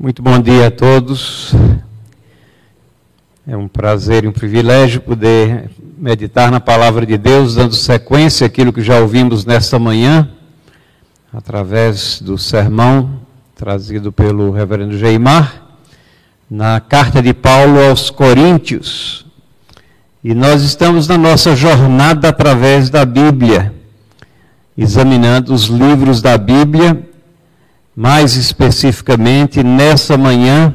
Muito bom dia a todos. É um prazer e um privilégio poder meditar na palavra de Deus, dando sequência àquilo que já ouvimos nesta manhã, através do sermão trazido pelo reverendo Geimar, na carta de Paulo aos Coríntios. E nós estamos na nossa jornada através da Bíblia, examinando os livros da Bíblia mais especificamente nessa manhã,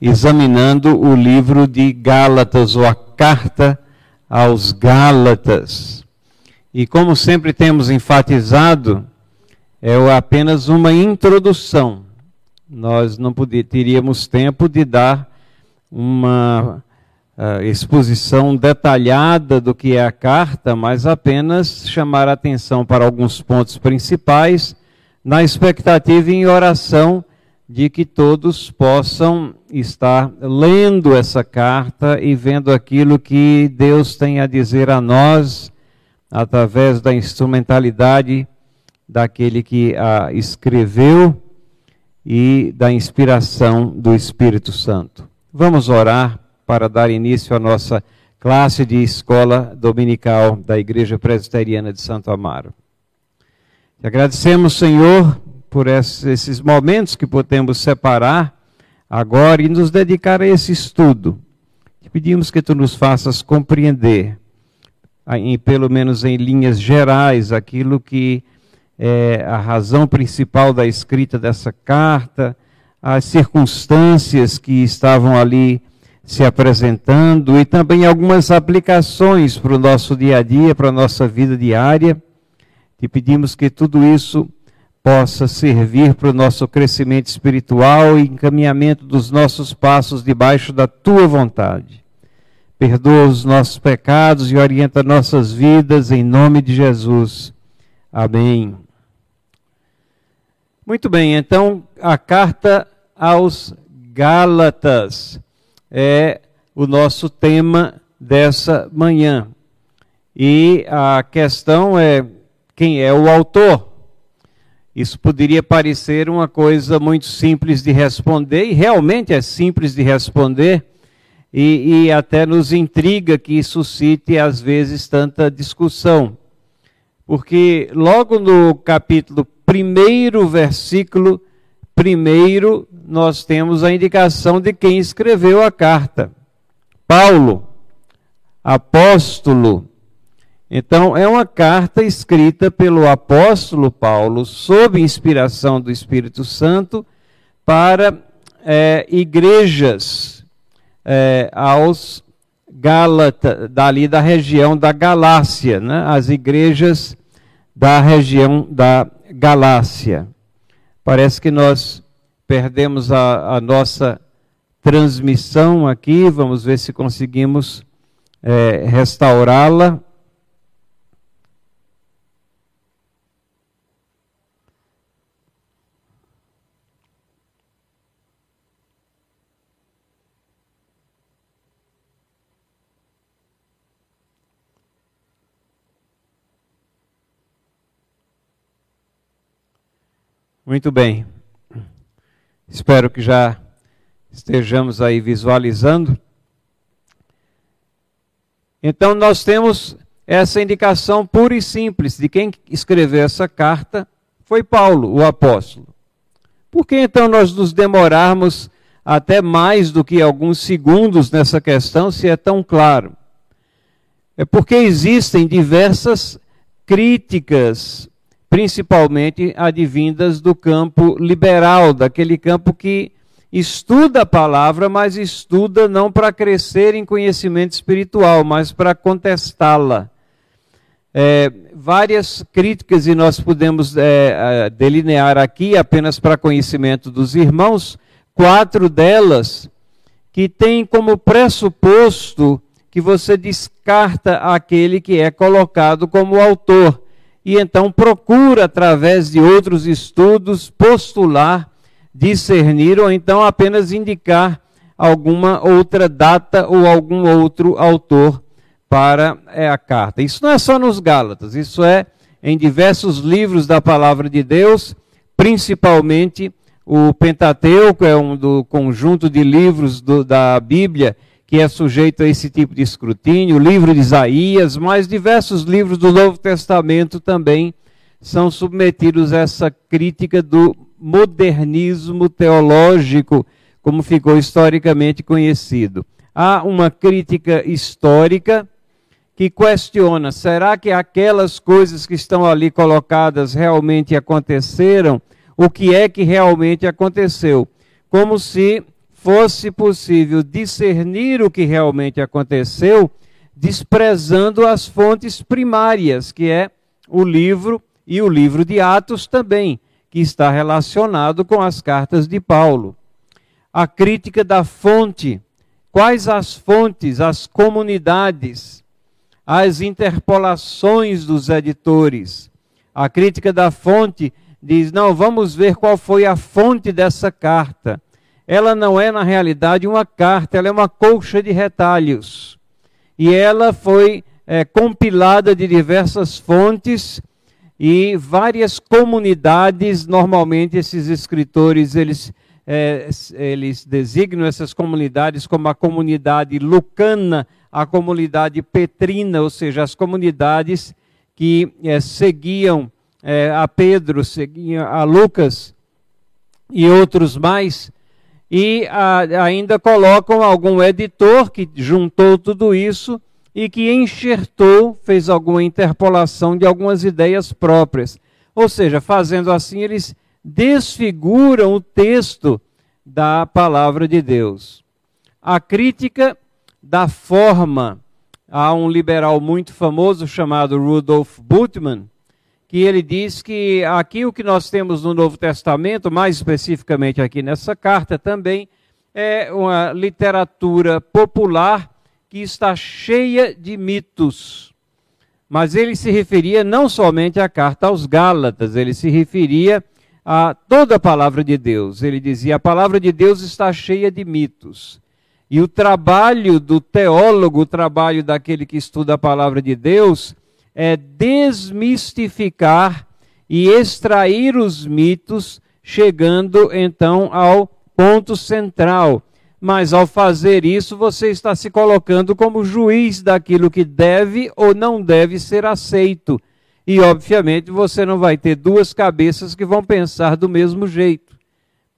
examinando o livro de Gálatas, ou a carta aos Gálatas. E como sempre temos enfatizado, é apenas uma introdução. Nós não teríamos tempo de dar uma uh, exposição detalhada do que é a carta, mas apenas chamar a atenção para alguns pontos principais na expectativa e em oração de que todos possam estar lendo essa carta e vendo aquilo que Deus tem a dizer a nós através da instrumentalidade daquele que a escreveu e da inspiração do Espírito Santo. Vamos orar para dar início à nossa classe de escola dominical da Igreja Presbiteriana de Santo Amaro. Te agradecemos, Senhor, por esses momentos que podemos separar agora e nos dedicar a esse estudo. Te pedimos que tu nos faças compreender, em, pelo menos em linhas gerais, aquilo que é a razão principal da escrita dessa carta, as circunstâncias que estavam ali se apresentando e também algumas aplicações para o nosso dia a dia, para a nossa vida diária e pedimos que tudo isso possa servir para o nosso crescimento espiritual e encaminhamento dos nossos passos debaixo da tua vontade. Perdoa os nossos pecados e orienta nossas vidas em nome de Jesus. Amém. Muito bem, então a carta aos Gálatas é o nosso tema dessa manhã. E a questão é quem é o autor. Isso poderia parecer uma coisa muito simples de responder, e realmente é simples de responder, e, e até nos intriga que suscite, às vezes, tanta discussão. Porque logo no capítulo 1, versículo 1, nós temos a indicação de quem escreveu a carta. Paulo, apóstolo, então, é uma carta escrita pelo apóstolo Paulo, sob inspiração do Espírito Santo, para é, igrejas é, aos dali da região da Galácia, né? as igrejas da região da Galácia. Parece que nós perdemos a, a nossa transmissão aqui, vamos ver se conseguimos é, restaurá-la. Muito bem. Espero que já estejamos aí visualizando. Então, nós temos essa indicação pura e simples de quem escreveu essa carta foi Paulo, o apóstolo. Por que então nós nos demorarmos até mais do que alguns segundos nessa questão, se é tão claro? É porque existem diversas críticas principalmente advindas do campo liberal, daquele campo que estuda a palavra, mas estuda não para crescer em conhecimento espiritual, mas para contestá-la. É, várias críticas, e nós podemos é, delinear aqui, apenas para conhecimento dos irmãos, quatro delas que têm como pressuposto que você descarta aquele que é colocado como autor e então procura, através de outros estudos, postular, discernir ou então apenas indicar alguma outra data ou algum outro autor para é, a carta. Isso não é só nos Gálatas, isso é em diversos livros da palavra de Deus, principalmente o Pentateuco é um do conjunto de livros do, da Bíblia que é sujeito a esse tipo de escrutínio, o livro de Isaías, mas diversos livros do Novo Testamento também são submetidos a essa crítica do modernismo teológico, como ficou historicamente conhecido. Há uma crítica histórica que questiona: será que aquelas coisas que estão ali colocadas realmente aconteceram? O que é que realmente aconteceu? Como se fosse possível discernir o que realmente aconteceu, desprezando as fontes primárias, que é o livro e o livro de Atos também, que está relacionado com as cartas de Paulo. A crítica da fonte. Quais as fontes, as comunidades, as interpolações dos editores? A crítica da fonte diz: não, vamos ver qual foi a fonte dessa carta. Ela não é, na realidade, uma carta, ela é uma colcha de retalhos. E ela foi é, compilada de diversas fontes e várias comunidades, normalmente esses escritores, eles, é, eles designam essas comunidades como a comunidade lucana, a comunidade petrina, ou seja, as comunidades que é, seguiam é, a Pedro, seguiam a Lucas e outros mais, e a, ainda colocam algum editor que juntou tudo isso e que enxertou, fez alguma interpolação de algumas ideias próprias. Ou seja, fazendo assim, eles desfiguram o texto da palavra de Deus. A crítica da forma. Há um liberal muito famoso chamado Rudolf Bultmann, que ele diz que aqui o que nós temos no Novo Testamento, mais especificamente aqui nessa carta também, é uma literatura popular que está cheia de mitos. Mas ele se referia não somente à carta aos Gálatas, ele se referia a toda a palavra de Deus. Ele dizia: a palavra de Deus está cheia de mitos. E o trabalho do teólogo, o trabalho daquele que estuda a palavra de Deus, é desmistificar e extrair os mitos, chegando então ao ponto central mas ao fazer isso você está se colocando como juiz daquilo que deve ou não deve ser aceito. E, obviamente, você não vai ter duas cabeças que vão pensar do mesmo jeito.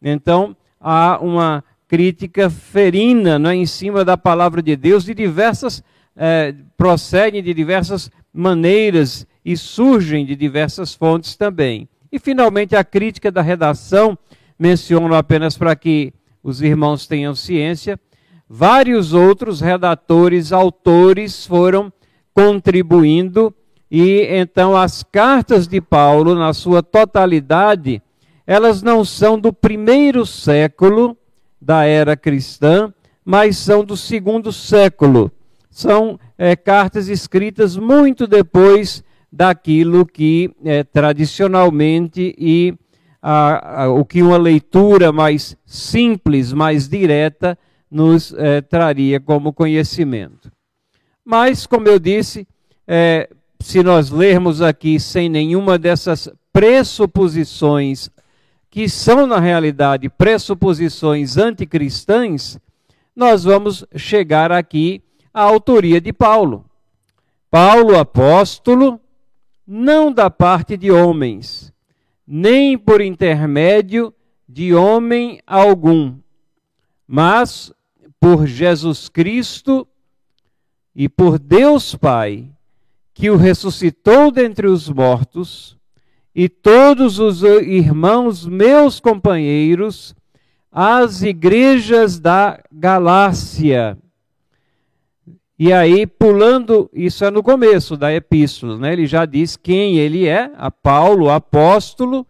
Então, há uma crítica ferina né, em cima da palavra de Deus, de diversas, é, procedem de diversas maneiras e surgem de diversas fontes também. E, finalmente, a crítica da redação, menciono apenas para que os irmãos tenham ciência, vários outros redatores, autores foram contribuindo e então as cartas de Paulo, na sua totalidade, elas não são do primeiro século da era cristã, mas são do segundo século. São é, cartas escritas muito depois daquilo que é, tradicionalmente e a, a, o que uma leitura mais simples, mais direta, nos é, traria como conhecimento. Mas, como eu disse, é, se nós lermos aqui sem nenhuma dessas pressuposições, que são na realidade pressuposições anticristãs, nós vamos chegar aqui à autoria de Paulo. Paulo, apóstolo, não da parte de homens, nem por intermédio de homem algum, mas por Jesus Cristo e por Deus Pai, que o ressuscitou dentre os mortos, e todos os irmãos meus companheiros, as igrejas da Galácia. E aí, pulando, isso é no começo da epístola, né? Ele já diz quem ele é, a Paulo, apóstolo.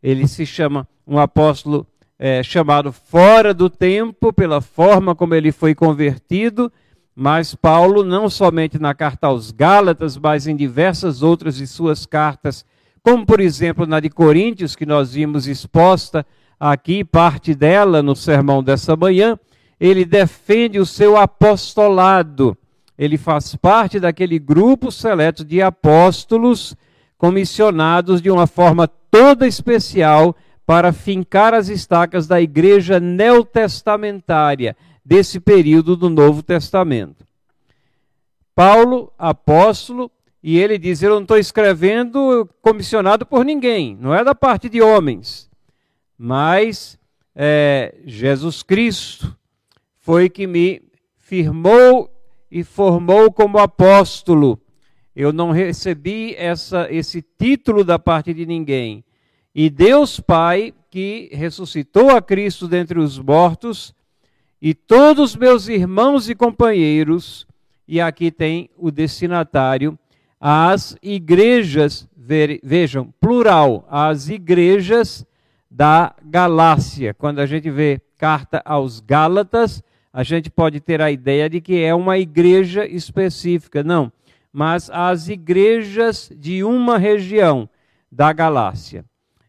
Ele se chama um apóstolo é, chamado fora do tempo, pela forma como ele foi convertido. Mas Paulo, não somente na carta aos Gálatas, mas em diversas outras de suas cartas, como por exemplo na de Coríntios, que nós vimos exposta aqui, parte dela no sermão dessa manhã, ele defende o seu apostolado ele faz parte daquele grupo seleto de apóstolos comissionados de uma forma toda especial para fincar as estacas da igreja neotestamentária desse período do Novo Testamento. Paulo, apóstolo, e ele diz: Eu não estou escrevendo comissionado por ninguém, não é da parte de homens, mas é, Jesus Cristo foi que me firmou e formou como apóstolo. Eu não recebi essa, esse título da parte de ninguém. E Deus Pai, que ressuscitou a Cristo dentre os mortos, e todos meus irmãos e companheiros, e aqui tem o destinatário, as igrejas, vejam, plural, as igrejas da Galácia. Quando a gente vê carta aos Gálatas, a gente pode ter a ideia de que é uma igreja específica. Não, mas as igrejas de uma região da Galácia.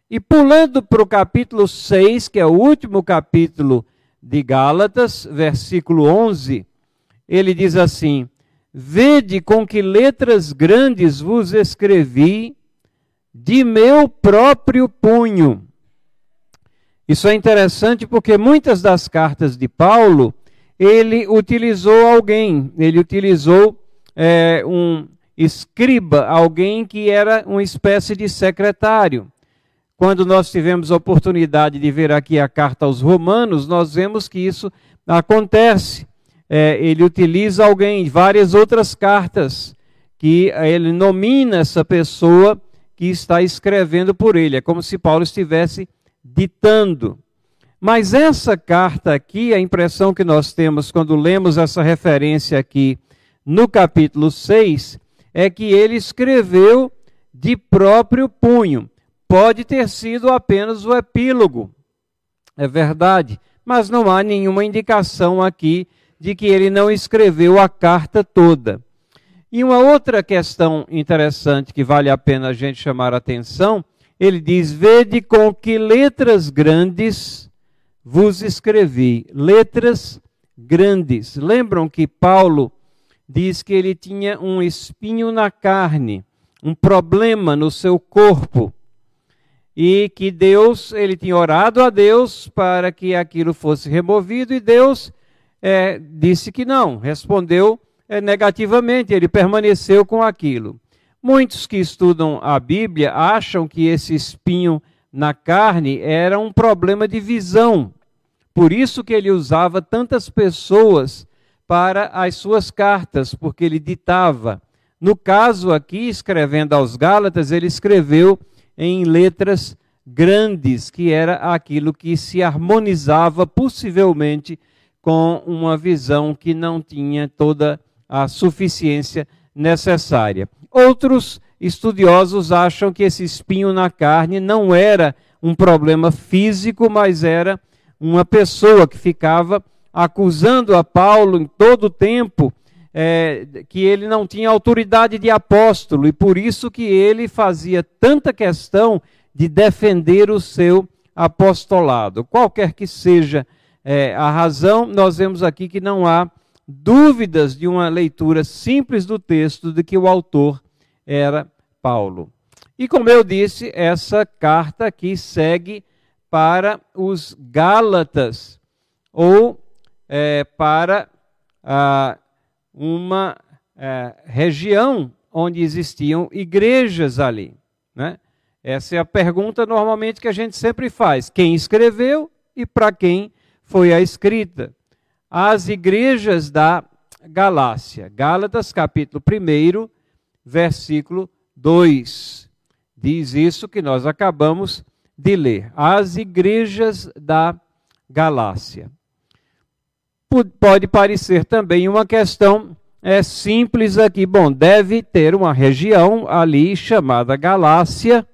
E pulando para o capítulo 6, que é o último capítulo de Gálatas, versículo 11, ele diz assim: Vede com que letras grandes vos escrevi de meu próprio punho. Isso é interessante porque muitas das cartas de Paulo ele utilizou alguém, ele utilizou é, um escriba, alguém que era uma espécie de secretário. Quando nós tivemos a oportunidade de ver aqui a carta aos Romanos, nós vemos que isso acontece. É, ele utiliza alguém, várias outras cartas, que ele nomina essa pessoa que está escrevendo por ele. É como se Paulo estivesse ditando. Mas essa carta aqui, a impressão que nós temos quando lemos essa referência aqui no capítulo 6, é que ele escreveu de próprio punho. Pode ter sido apenas o epílogo, é verdade, mas não há nenhuma indicação aqui de que ele não escreveu a carta toda. E uma outra questão interessante que vale a pena a gente chamar a atenção, ele diz: Vede com que letras grandes vos escrevi letras grandes. Lembram que Paulo diz que ele tinha um espinho na carne, um problema no seu corpo, e que Deus, ele tinha orado a Deus para que aquilo fosse removido, e Deus é, disse que não, respondeu é, negativamente, ele permaneceu com aquilo. Muitos que estudam a Bíblia acham que esse espinho na carne era um problema de visão. Por isso que ele usava tantas pessoas para as suas cartas, porque ele ditava. No caso aqui, escrevendo aos Gálatas, ele escreveu em letras grandes, que era aquilo que se harmonizava possivelmente com uma visão que não tinha toda a suficiência necessária. Outros estudiosos acham que esse espinho na carne não era um problema físico, mas era uma pessoa que ficava acusando a Paulo em todo o tempo é, que ele não tinha autoridade de apóstolo e por isso que ele fazia tanta questão de defender o seu apostolado. Qualquer que seja é, a razão, nós vemos aqui que não há dúvidas de uma leitura simples do texto de que o autor era Paulo. E como eu disse, essa carta aqui segue para os Gálatas, ou é, para ah, uma é, região onde existiam igrejas ali. Né? Essa é a pergunta normalmente que a gente sempre faz: quem escreveu e para quem foi a escrita? As igrejas da Galácia. Gálatas, capítulo 1, versículo 2. Diz isso que nós acabamos de ler. As igrejas da Galácia. Pode parecer também uma questão é simples aqui. Bom, deve ter uma região ali chamada Galácia,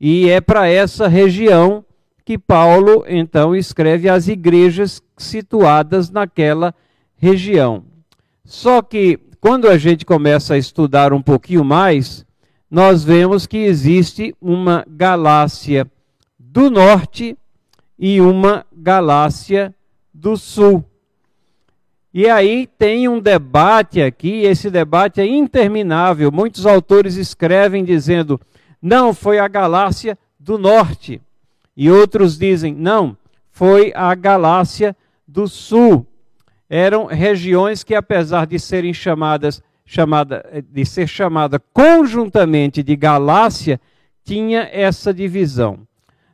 e é para essa região que Paulo então escreve as igrejas situadas naquela região. Só que quando a gente começa a estudar um pouquinho mais, nós vemos que existe uma Galácia do norte e uma galáxia do sul. E aí tem um debate aqui, esse debate é interminável. Muitos autores escrevem dizendo: não, foi a galáxia do norte. E outros dizem, não, foi a Galácia do Sul. Eram regiões que, apesar de serem chamadas, chamada, de ser chamada conjuntamente de Galácia, tinha essa divisão.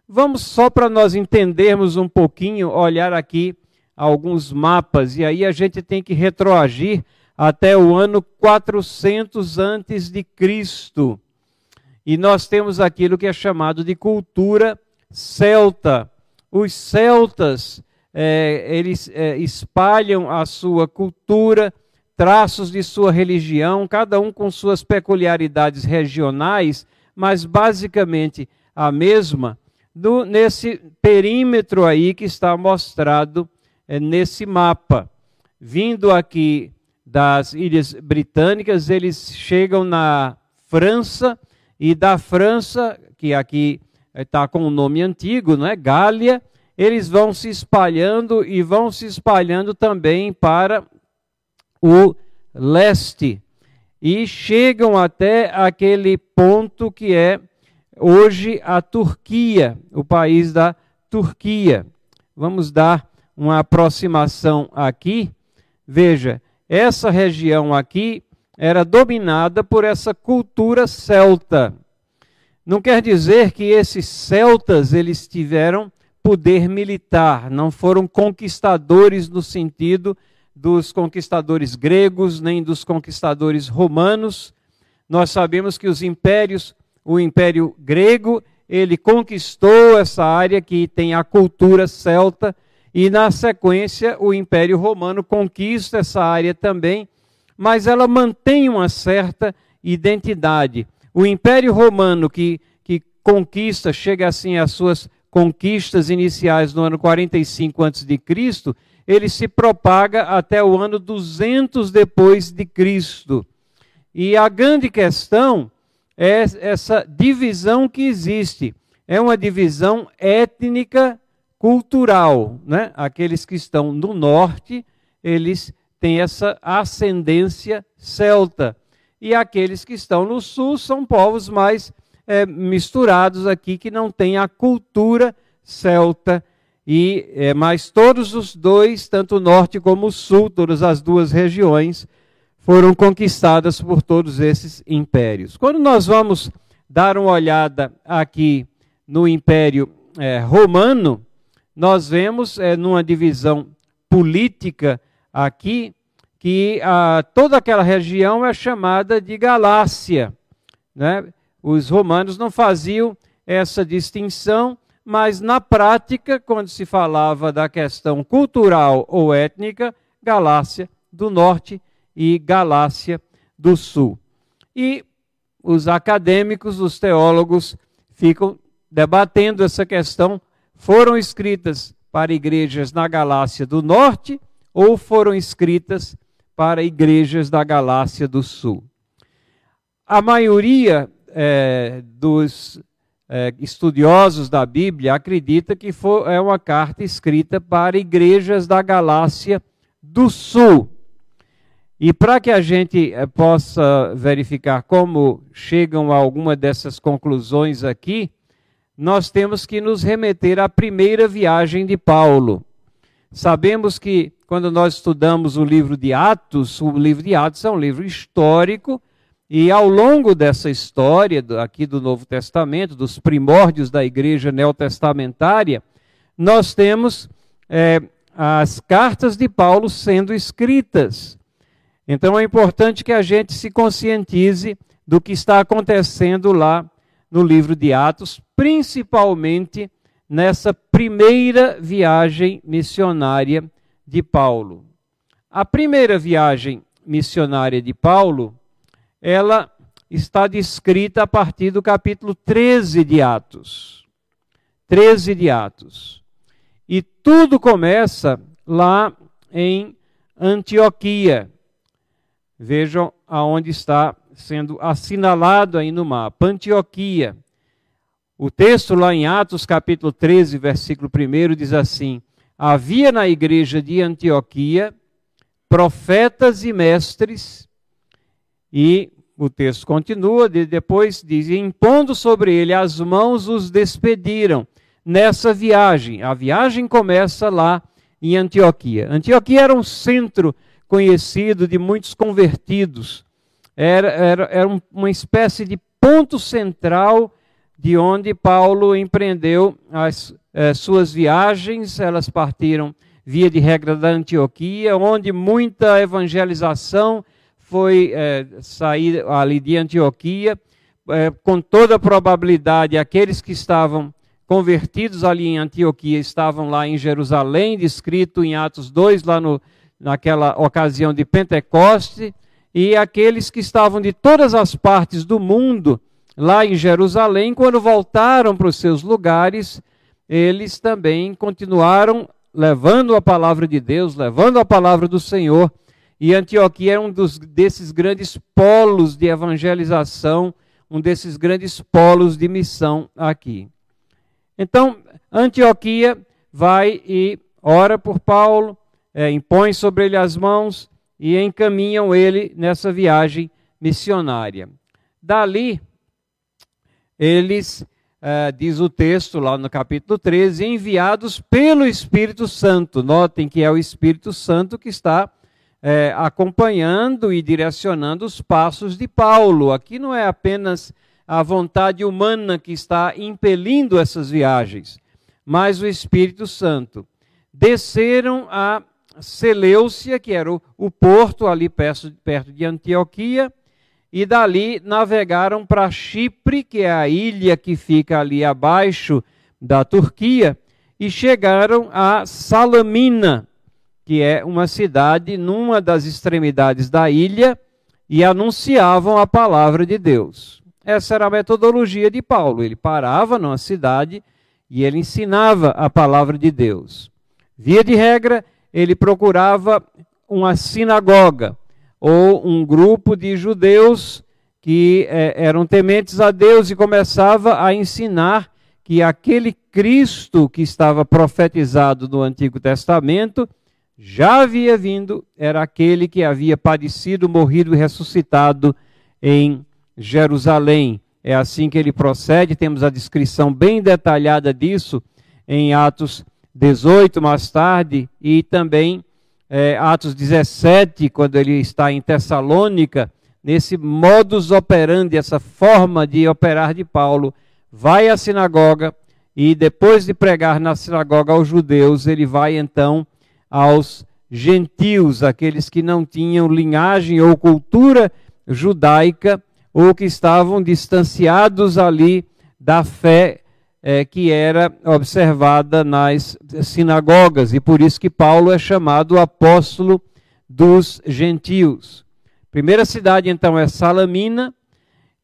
Vamos só para nós entendermos um pouquinho, olhar aqui alguns mapas, e aí a gente tem que retroagir até o ano 400 antes de Cristo. E nós temos aquilo que é chamado de cultura celta. Os celtas, é, eles é, espalham a sua cultura, traços de sua religião, cada um com suas peculiaridades regionais, mas basicamente a mesma, do, nesse perímetro aí que está mostrado é, nesse mapa. Vindo aqui das Ilhas Britânicas, eles chegam na França, e da França, que aqui está com o nome antigo, não é? Gália, eles vão se espalhando e vão se espalhando também para o leste e chegam até aquele ponto que é hoje a Turquia, o país da Turquia. Vamos dar uma aproximação aqui. Veja, essa região aqui era dominada por essa cultura celta. Não quer dizer que esses celtas eles tiveram poder militar, não foram conquistadores no sentido dos conquistadores gregos, nem dos conquistadores romanos. Nós sabemos que os impérios o Império Grego, ele conquistou essa área que tem a cultura celta, e na sequência o Império Romano conquista essa área também, mas ela mantém uma certa identidade. O Império Romano que, que conquista, chega assim às suas conquistas iniciais no ano 45 a.C., ele se propaga até o ano 200 depois de Cristo. E a grande questão é essa divisão que existe. É uma divisão étnica cultural, né? Aqueles que estão no norte, eles têm essa ascendência celta. E aqueles que estão no sul são povos mais é, misturados aqui, que não têm a cultura celta. E, é, mas todos os dois, tanto o norte como o sul, todas as duas regiões, foram conquistadas por todos esses impérios. Quando nós vamos dar uma olhada aqui no Império é, Romano, nós vemos é, numa divisão política aqui que a, toda aquela região é chamada de Galácia. Né? Os romanos não faziam essa distinção, mas na prática, quando se falava da questão cultural ou étnica, Galácia do Norte e Galácia do Sul. E os acadêmicos, os teólogos, ficam debatendo essa questão. Foram escritas para igrejas na Galácia do Norte ou foram escritas para igrejas da Galácia do Sul? A maioria é, dos é, estudiosos da Bíblia acredita que foi, é uma carta escrita para igrejas da Galácia do Sul. E para que a gente eh, possa verificar como chegam a alguma dessas conclusões aqui, nós temos que nos remeter à primeira viagem de Paulo. Sabemos que quando nós estudamos o livro de Atos, o livro de Atos é um livro histórico, e ao longo dessa história aqui do Novo Testamento, dos primórdios da igreja neotestamentária, nós temos é, as cartas de Paulo sendo escritas. Então é importante que a gente se conscientize do que está acontecendo lá no livro de Atos, principalmente nessa primeira viagem missionária de Paulo. A primeira viagem missionária de Paulo, ela está descrita a partir do capítulo 13 de Atos. 13 de Atos. E tudo começa lá em Antioquia. Vejam aonde está sendo assinalado aí no mapa. Antioquia. O texto lá em Atos capítulo 13, versículo 1 diz assim: Havia na igreja de Antioquia profetas e mestres, e o texto continua, depois diz: impondo sobre ele as mãos, os despediram, nessa viagem. A viagem começa lá em Antioquia. Antioquia era um centro conhecido de muitos convertidos. Era, era, era uma espécie de ponto central de onde Paulo empreendeu as eh, suas viagens. Elas partiram via de regra da Antioquia, onde muita evangelização foi eh, sair ali de Antioquia. Eh, com toda probabilidade, aqueles que estavam convertidos ali em Antioquia estavam lá em Jerusalém, descrito em Atos 2, lá no, naquela ocasião de Pentecoste, e aqueles que estavam de todas as partes do mundo, lá em Jerusalém, quando voltaram para os seus lugares, eles também continuaram levando a palavra de Deus, levando a palavra do Senhor. E Antioquia é um dos, desses grandes polos de evangelização, um desses grandes polos de missão aqui. Então, Antioquia vai e ora por Paulo, é, impõe sobre ele as mãos e encaminham ele nessa viagem missionária. Dali, eles, é, diz o texto lá no capítulo 13, enviados pelo Espírito Santo. Notem que é o Espírito Santo que está é, acompanhando e direcionando os passos de Paulo. Aqui não é apenas a vontade humana que está impelindo essas viagens, mas o Espírito Santo. Desceram a Seleucia, que era o, o porto ali perto, perto de Antioquia, e dali navegaram para Chipre, que é a ilha que fica ali abaixo da Turquia, e chegaram a Salamina, que é uma cidade numa das extremidades da ilha, e anunciavam a palavra de Deus. Essa era a metodologia de Paulo. Ele parava numa cidade e ele ensinava a palavra de Deus. Via de regra, ele procurava uma sinagoga ou um grupo de judeus que é, eram tementes a Deus e começava a ensinar que aquele Cristo que estava profetizado no Antigo Testamento já havia vindo, era aquele que havia padecido, morrido e ressuscitado em Jerusalém. É assim que ele procede, temos a descrição bem detalhada disso em Atos 18, mais tarde, e também é, Atos 17, quando ele está em Tessalônica, nesse modus operandi, essa forma de operar de Paulo, vai à sinagoga e depois de pregar na sinagoga aos judeus, ele vai então aos gentios, aqueles que não tinham linhagem ou cultura judaica, ou que estavam distanciados ali da fé é, que era observada nas sinagogas, e por isso que Paulo é chamado apóstolo dos gentios. Primeira cidade, então, é Salamina,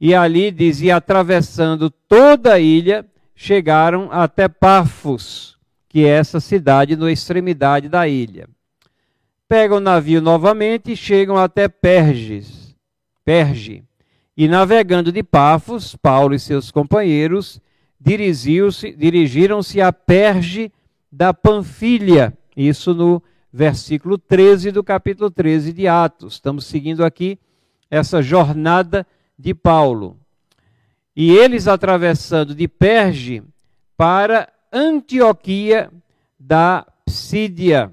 e ali dizia, atravessando toda a ilha, chegaram até Pafos, que é essa cidade na extremidade da ilha. Pegam o navio novamente e chegam até Perges, Perge, e navegando de Pafos, Paulo e seus companheiros dirigiram-se a Perge da Panfilha. Isso no versículo 13 do capítulo 13 de Atos. Estamos seguindo aqui essa jornada de Paulo. E eles atravessando de Perge para Antioquia da Psídia.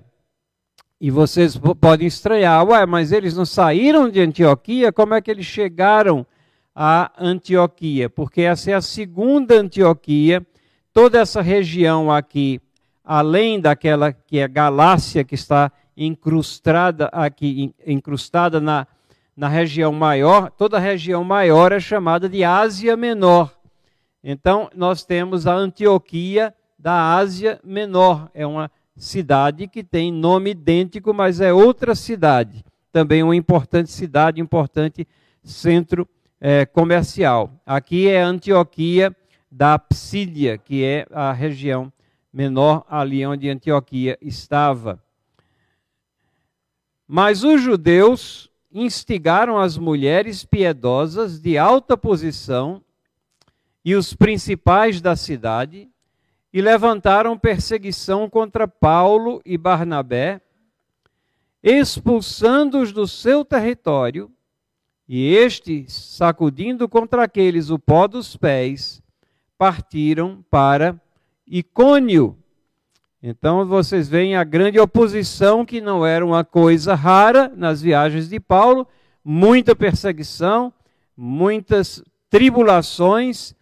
E vocês podem estranhar, ué, mas eles não saíram de Antioquia? Como é que eles chegaram a Antioquia, porque essa é a segunda Antioquia. Toda essa região aqui, além daquela que é Galácia, que está incrustada aqui, incrustada na, na região maior, toda a região maior é chamada de Ásia Menor. Então, nós temos a Antioquia da Ásia Menor. É uma cidade que tem nome idêntico, mas é outra cidade. Também uma importante cidade, importante centro é, comercial. Aqui é Antioquia da Psídia, que é a região menor ali onde Antioquia estava. Mas os judeus instigaram as mulheres piedosas de alta posição e os principais da cidade e levantaram perseguição contra Paulo e Barnabé, expulsando-os do seu território e estes, sacudindo contra aqueles o pó dos pés, partiram para Icônio. Então vocês veem a grande oposição, que não era uma coisa rara nas viagens de Paulo, muita perseguição, muitas tribulações,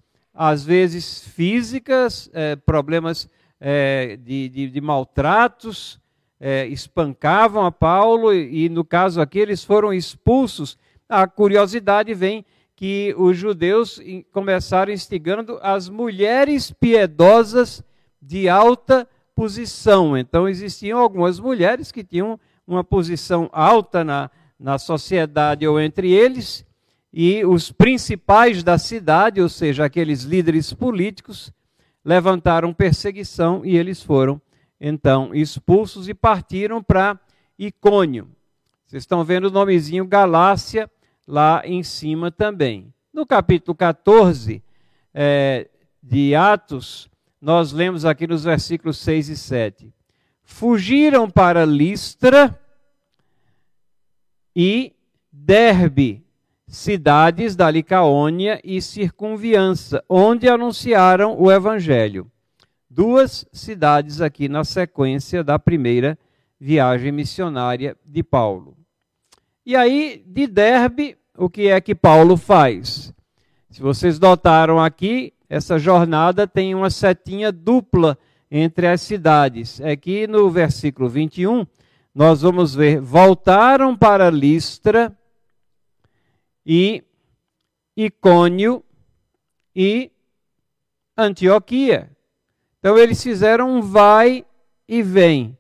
às vezes físicas, é, problemas é, de, de, de, maltratos, é, espancavam a Paulo e, no caso aqui, eles foram expulsos. A curiosidade vem que os judeus começaram instigando as mulheres piedosas de alta posição. Então, existiam algumas mulheres que tinham uma posição alta na, na sociedade ou entre eles, e os principais da cidade, ou seja, aqueles líderes políticos, levantaram perseguição e eles foram então expulsos e partiram para Icônio. Vocês estão vendo o nomezinho Galácia lá em cima também. No capítulo 14 é, de Atos, nós lemos aqui nos versículos 6 e 7. Fugiram para Listra e Derbe, cidades da Licaônia e circunviança, onde anunciaram o evangelho. Duas cidades aqui na sequência da primeira viagem missionária de Paulo. E aí, de Derbe, o que é que Paulo faz? Se vocês notaram aqui, essa jornada tem uma setinha dupla entre as cidades. Aqui no versículo 21, nós vamos ver: voltaram para Listra e Icônio e Antioquia. Então eles fizeram um vai e vem.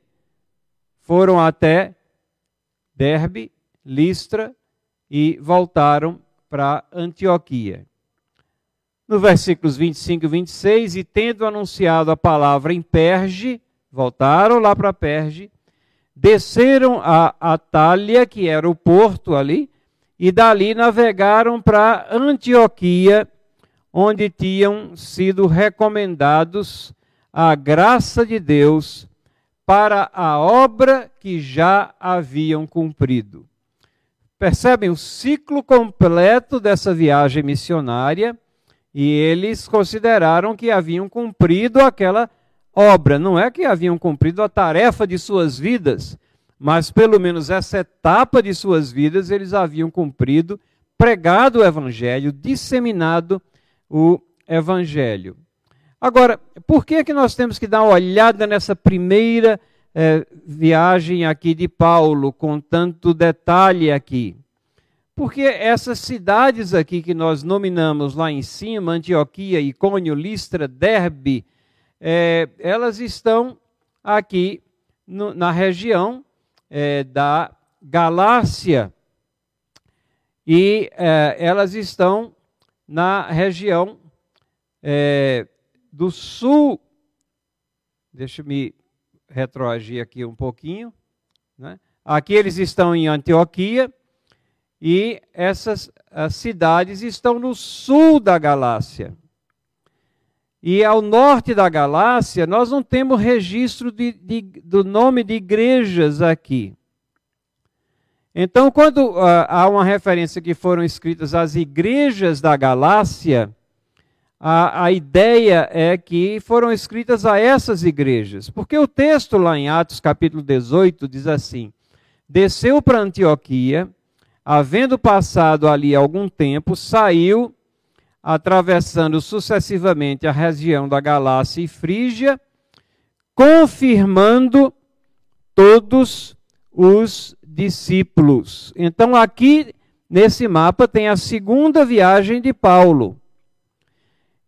Foram até Derbe, Listra e voltaram para Antioquia. No versículos 25 e 26, e tendo anunciado a palavra em Perge, voltaram lá para Perge, desceram a Atália, que era o porto ali, e dali navegaram para Antioquia, onde tinham sido recomendados a graça de Deus para a obra que já haviam cumprido. Percebem o ciclo completo dessa viagem missionária e eles consideraram que haviam cumprido aquela obra. Não é que haviam cumprido a tarefa de suas vidas, mas pelo menos essa etapa de suas vidas eles haviam cumprido, pregado o evangelho, disseminado o evangelho. Agora, por que, é que nós temos que dar uma olhada nessa primeira é, viagem aqui de Paulo, com tanto detalhe aqui? Porque essas cidades aqui que nós nominamos lá em cima, Antioquia, Icônio, Listra, Derbe, é, elas estão aqui no, na região é, da Galácia. E é, elas estão na região é, do sul. Deixa eu me retroagir aqui um pouquinho. Né? Aqui eles estão em Antioquia e essas cidades estão no sul da Galácia. E ao norte da Galácia, nós não temos registro de, de, do nome de igrejas aqui. Então, quando uh, há uma referência que foram escritas as igrejas da Galácia, a, a ideia é que foram escritas a essas igrejas. Porque o texto lá em Atos capítulo 18 diz assim: Desceu para Antioquia, havendo passado ali algum tempo, saiu atravessando sucessivamente a região da Galácia e Frígia, confirmando todos os discípulos. Então, aqui nesse mapa tem a segunda viagem de Paulo.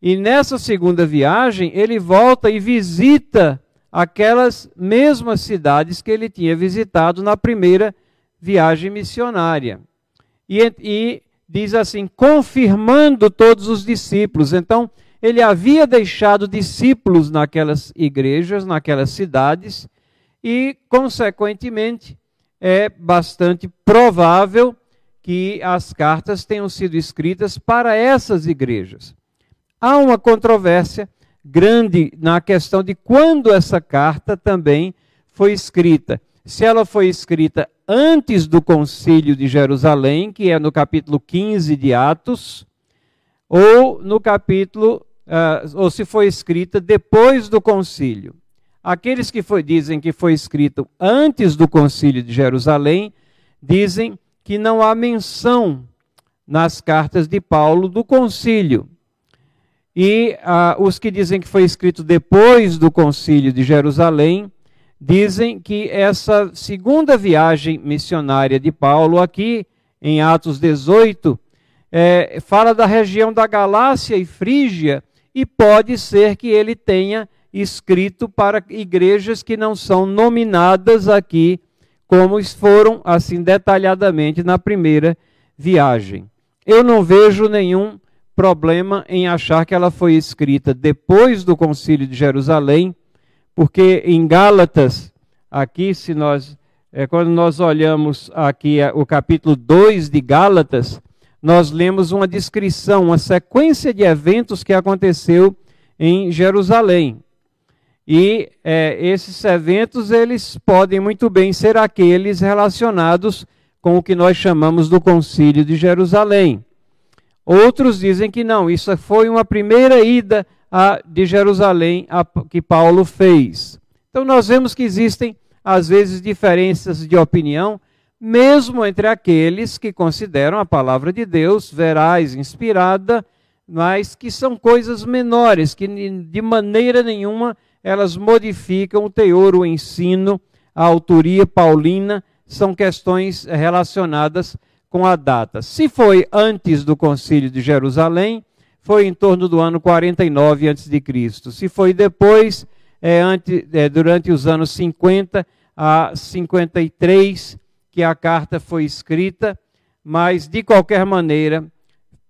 E nessa segunda viagem, ele volta e visita aquelas mesmas cidades que ele tinha visitado na primeira viagem missionária. E, e diz assim: confirmando todos os discípulos. Então, ele havia deixado discípulos naquelas igrejas, naquelas cidades, e, consequentemente, é bastante provável que as cartas tenham sido escritas para essas igrejas. Há uma controvérsia grande na questão de quando essa carta também foi escrita. Se ela foi escrita antes do concílio de Jerusalém, que é no capítulo 15 de Atos, ou no capítulo uh, ou se foi escrita depois do concílio. Aqueles que foi, dizem que foi escrito antes do concílio de Jerusalém dizem que não há menção nas cartas de Paulo do concílio. E ah, os que dizem que foi escrito depois do concílio de Jerusalém dizem que essa segunda viagem missionária de Paulo, aqui em Atos 18, é, fala da região da Galácia e Frígia, e pode ser que ele tenha escrito para igrejas que não são nominadas aqui, como foram assim detalhadamente na primeira viagem. Eu não vejo nenhum problema em achar que ela foi escrita depois do Concílio de Jerusalém, porque em Gálatas, aqui, se nós, é, quando nós olhamos aqui é, o capítulo 2 de Gálatas, nós lemos uma descrição, uma sequência de eventos que aconteceu em Jerusalém. E é, esses eventos, eles podem muito bem ser aqueles relacionados com o que nós chamamos do Concílio de Jerusalém. Outros dizem que não, isso foi uma primeira ida a, de Jerusalém a, que Paulo fez. Então nós vemos que existem, às vezes, diferenças de opinião, mesmo entre aqueles que consideram a palavra de Deus veraz, inspirada, mas que são coisas menores, que de maneira nenhuma elas modificam o teor, o ensino, a autoria paulina, são questões relacionadas com a data. Se foi antes do concílio de Jerusalém, foi em torno do ano 49 a.C. Se foi depois, é, é, durante os anos 50 a 53, que a carta foi escrita, mas de qualquer maneira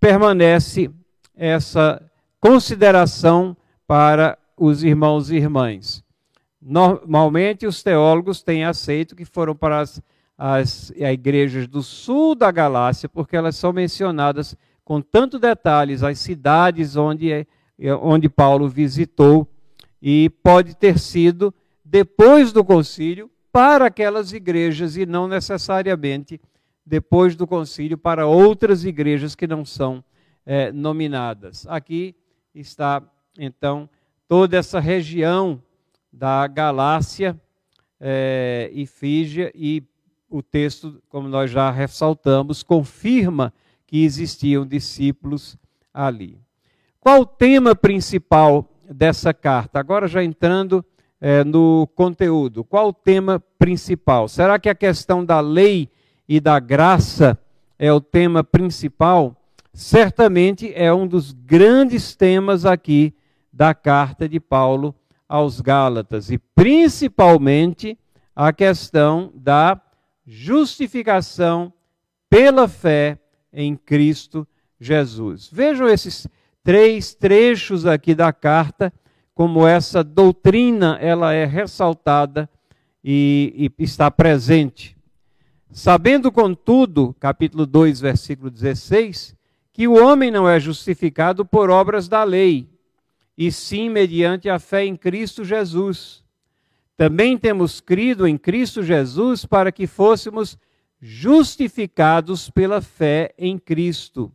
permanece essa consideração para os irmãos e irmãs. Normalmente os teólogos têm aceito que foram para as as, as igrejas do sul da Galácia, porque elas são mencionadas com tanto detalhes, as cidades onde, é, é, onde Paulo visitou, e pode ter sido depois do concílio para aquelas igrejas e não necessariamente depois do concílio para outras igrejas que não são é, nominadas. Aqui está, então, toda essa região da Galácia é, e Fígia e o texto, como nós já ressaltamos, confirma que existiam discípulos ali. Qual o tema principal dessa carta? Agora já entrando é, no conteúdo. Qual o tema principal? Será que a questão da lei e da graça é o tema principal? Certamente é um dos grandes temas aqui da carta de Paulo aos Gálatas, e principalmente a questão da justificação pela fé em Cristo Jesus. Vejam esses três trechos aqui da carta, como essa doutrina ela é ressaltada e, e está presente. Sabendo, contudo, capítulo 2, versículo 16, que o homem não é justificado por obras da lei, e sim mediante a fé em Cristo Jesus. Também temos crido em Cristo Jesus para que fôssemos justificados pela fé em Cristo,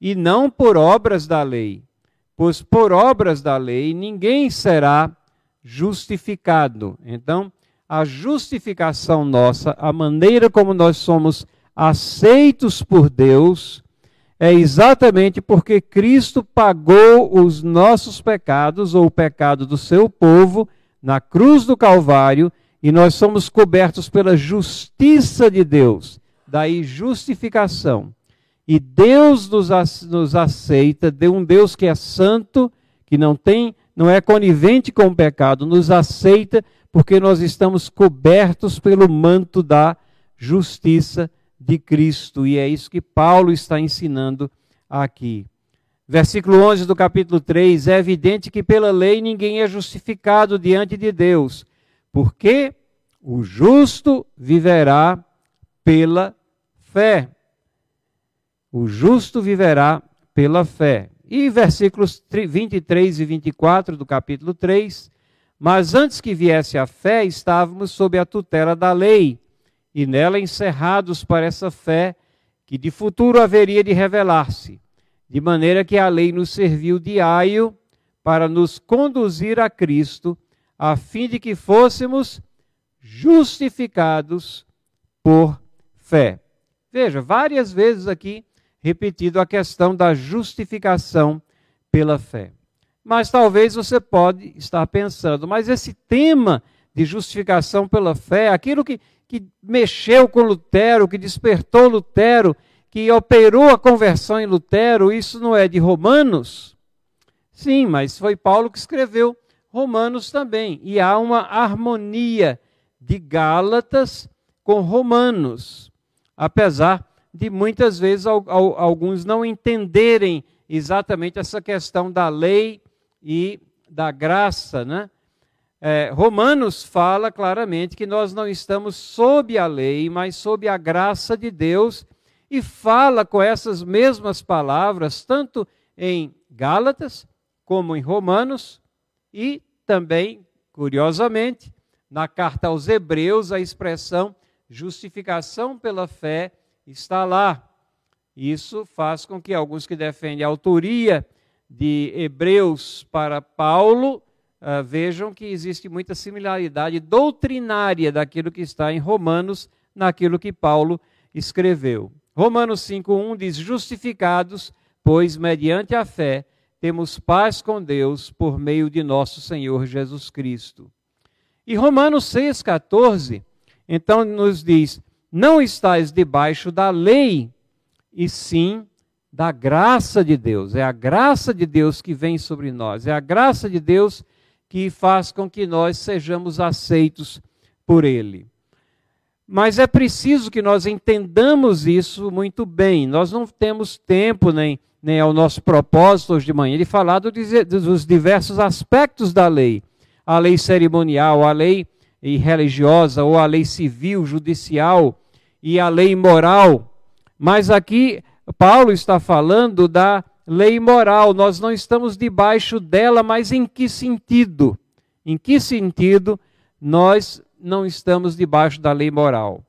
e não por obras da lei, pois por obras da lei ninguém será justificado. Então, a justificação nossa, a maneira como nós somos aceitos por Deus, é exatamente porque Cristo pagou os nossos pecados, ou o pecado do seu povo, na cruz do Calvário e nós somos cobertos pela justiça de Deus, daí justificação. E Deus nos, aceita, de um Deus que é santo, que não tem, não é conivente com o pecado, nos aceita porque nós estamos cobertos pelo manto da justiça de Cristo. E é isso que Paulo está ensinando aqui. Versículo 11 do capítulo 3: É evidente que pela lei ninguém é justificado diante de Deus, porque o justo viverá pela fé. O justo viverá pela fé. E versículos 23 e 24 do capítulo 3: Mas antes que viesse a fé, estávamos sob a tutela da lei, e nela encerrados para essa fé que de futuro haveria de revelar-se de maneira que a lei nos serviu de aio para nos conduzir a Cristo, a fim de que fôssemos justificados por fé. Veja, várias vezes aqui repetido a questão da justificação pela fé. Mas talvez você pode estar pensando, mas esse tema de justificação pela fé, aquilo que, que mexeu com Lutero, que despertou Lutero, que operou a conversão em Lutero, isso não é de Romanos? Sim, mas foi Paulo que escreveu Romanos também. E há uma harmonia de Gálatas com Romanos, apesar de muitas vezes alguns não entenderem exatamente essa questão da lei e da graça, né? É, Romanos fala claramente que nós não estamos sob a lei, mas sob a graça de Deus, e fala com essas mesmas palavras, tanto em Gálatas como em Romanos, e também, curiosamente, na carta aos Hebreus, a expressão justificação pela fé está lá. Isso faz com que alguns que defendem a autoria de Hebreus para Paulo uh, vejam que existe muita similaridade doutrinária daquilo que está em Romanos, naquilo que Paulo escreveu. Romanos 5,1 diz: Justificados, pois mediante a fé temos paz com Deus por meio de nosso Senhor Jesus Cristo. E Romanos 6,14, então nos diz: Não estáis debaixo da lei, e sim da graça de Deus. É a graça de Deus que vem sobre nós, é a graça de Deus que faz com que nós sejamos aceitos por Ele. Mas é preciso que nós entendamos isso muito bem. Nós não temos tempo, nem, nem ao nosso propósito hoje de manhã, de falar do, dos diversos aspectos da lei. A lei cerimonial, a lei religiosa, ou a lei civil, judicial e a lei moral. Mas aqui Paulo está falando da lei moral, nós não estamos debaixo dela, mas em que sentido? Em que sentido nós não estamos debaixo da lei moral?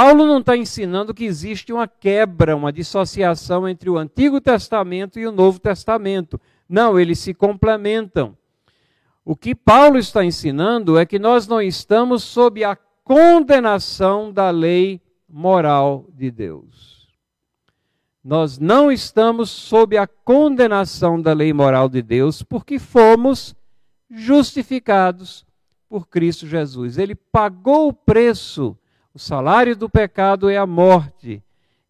Paulo não está ensinando que existe uma quebra, uma dissociação entre o Antigo Testamento e o Novo Testamento. Não, eles se complementam. O que Paulo está ensinando é que nós não estamos sob a condenação da lei moral de Deus. Nós não estamos sob a condenação da lei moral de Deus, porque fomos justificados por Cristo Jesus. Ele pagou o preço. O salário do pecado é a morte,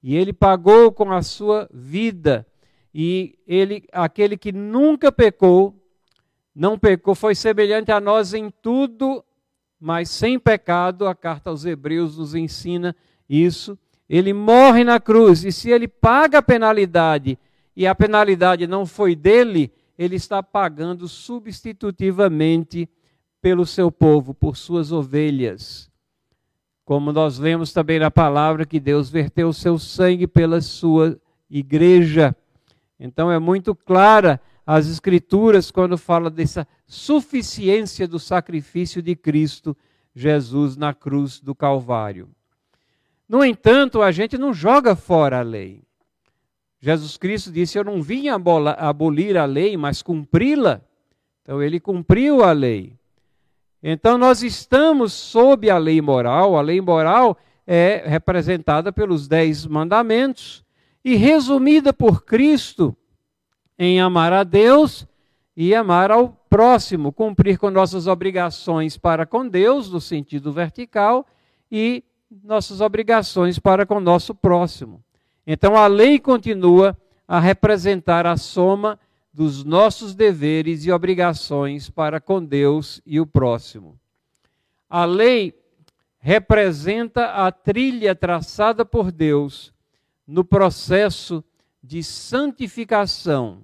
e ele pagou com a sua vida. E ele, aquele que nunca pecou, não pecou, foi semelhante a nós em tudo, mas sem pecado. A carta aos Hebreus nos ensina isso ele morre na cruz, e se ele paga a penalidade e a penalidade não foi dele, ele está pagando substitutivamente pelo seu povo, por suas ovelhas. Como nós lemos também na palavra que Deus verteu o seu sangue pela sua igreja. Então é muito clara as escrituras quando fala dessa suficiência do sacrifício de Cristo Jesus na cruz do Calvário. No entanto, a gente não joga fora a lei. Jesus Cristo disse: Eu não vim abolir a lei, mas cumpri-la. Então, ele cumpriu a lei. Então, nós estamos sob a lei moral. A lei moral é representada pelos dez mandamentos e resumida por Cristo em amar a Deus e amar ao próximo, cumprir com nossas obrigações para com Deus, no sentido vertical, e nossas obrigações para com o nosso próximo. Então a lei continua a representar a soma dos nossos deveres e obrigações para com Deus e o próximo. A lei representa a trilha traçada por Deus no processo de santificação.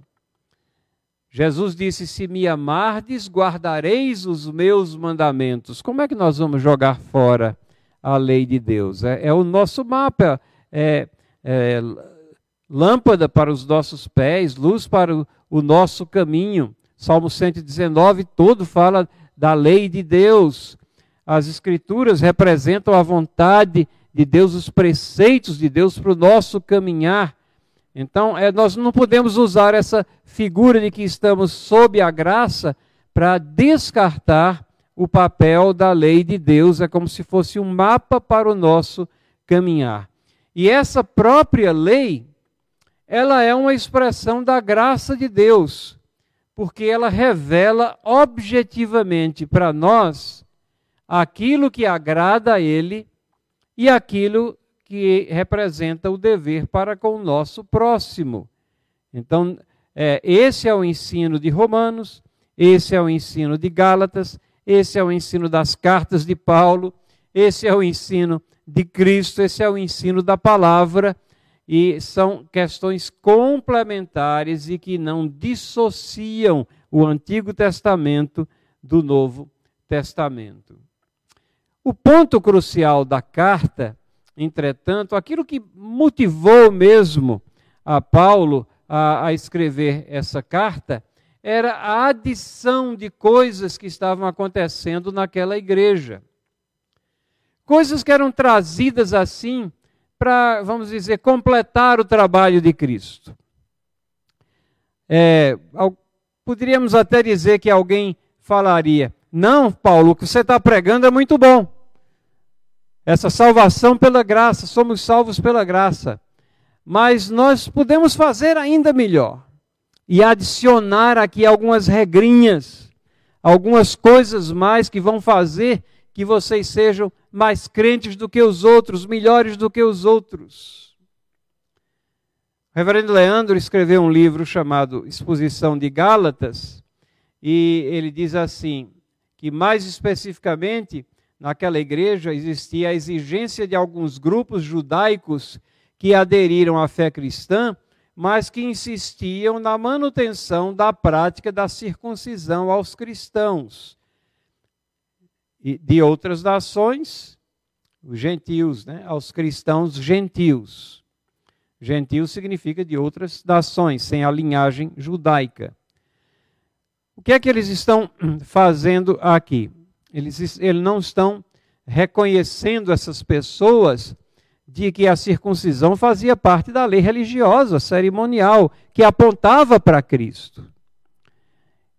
Jesus disse: Se me amardes, guardareis os meus mandamentos. Como é que nós vamos jogar fora a lei de Deus. É, é o nosso mapa, é, é, lâmpada para os nossos pés, luz para o, nosso caminho. Salmo 119 todo fala da lei de Deus. As escrituras representam a vontade de Deus, os preceitos de Deus para o nosso caminhar. Então, é, nós não podemos usar essa figura de que estamos sob a graça para descartar o papel da lei de Deus. É como se fosse um mapa para o nosso caminhar. E essa própria lei, ela é uma expressão da graça de Deus, porque ela revela objetivamente para nós aquilo que agrada a Ele e aquilo que representa o dever para com o nosso próximo. Então, é, esse é o ensino de Romanos, esse é o ensino de Gálatas, esse é o ensino das cartas de Paulo, esse é o ensino de Cristo, esse é o ensino da palavra, e são questões complementares e que não dissociam o Antigo Testamento do Novo Testamento. O ponto crucial da carta Entretanto, aquilo que motivou mesmo a Paulo a, a escrever essa carta era a adição de coisas que estavam acontecendo naquela igreja. Coisas que eram trazidas assim para, vamos dizer, completar o trabalho de Cristo. É, poderíamos até dizer que alguém falaria: Não, Paulo, o que você está pregando é muito bom. Essa salvação pela graça, somos salvos pela graça. Mas nós podemos fazer ainda melhor e adicionar aqui algumas regrinhas, algumas coisas mais que vão fazer que vocês sejam mais crentes do que os outros, melhores do que os outros. O reverendo Leandro escreveu um livro chamado Exposição de Gálatas, e ele diz assim: que mais especificamente naquela igreja existia a exigência de alguns grupos judaicos que aderiram à fé cristã, mas que insistiam na manutenção da prática da circuncisão aos cristãos. De outras nações, os gentios, né, aos cristãos gentios. Gentio significa de outras nações, sem a linhagem judaica. O que é que eles estão fazendo aqui? Eles, eles não estão reconhecendo essas pessoas de que a circuncisão fazia parte da lei religiosa, cerimonial, que apontava para Cristo.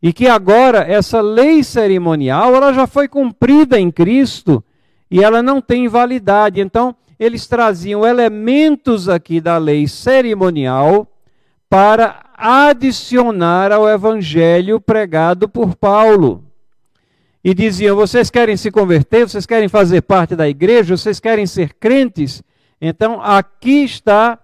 E que agora essa lei cerimonial, ela já foi cumprida em Cristo e ela não tem validade. Então, eles traziam elementos aqui da lei cerimonial para adicionar ao evangelho pregado por Paulo e diziam: Vocês querem se converter? Vocês querem fazer parte da igreja? Vocês querem ser crentes? Então, aqui está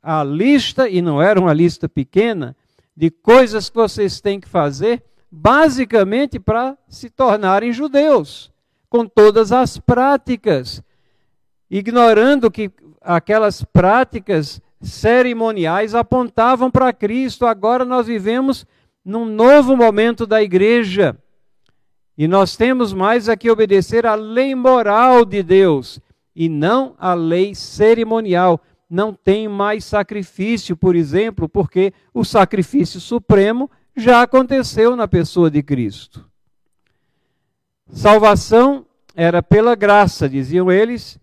a lista, e não era uma lista pequena, de coisas que vocês têm que fazer, basicamente para se tornarem judeus, com todas as práticas, ignorando que aquelas práticas cerimoniais apontavam para Cristo. Agora nós vivemos num novo momento da igreja e nós temos mais a que obedecer à lei moral de Deus e não à lei cerimonial. Não tem mais sacrifício, por exemplo, porque o sacrifício supremo já aconteceu na pessoa de Cristo. Salvação era pela graça, diziam eles,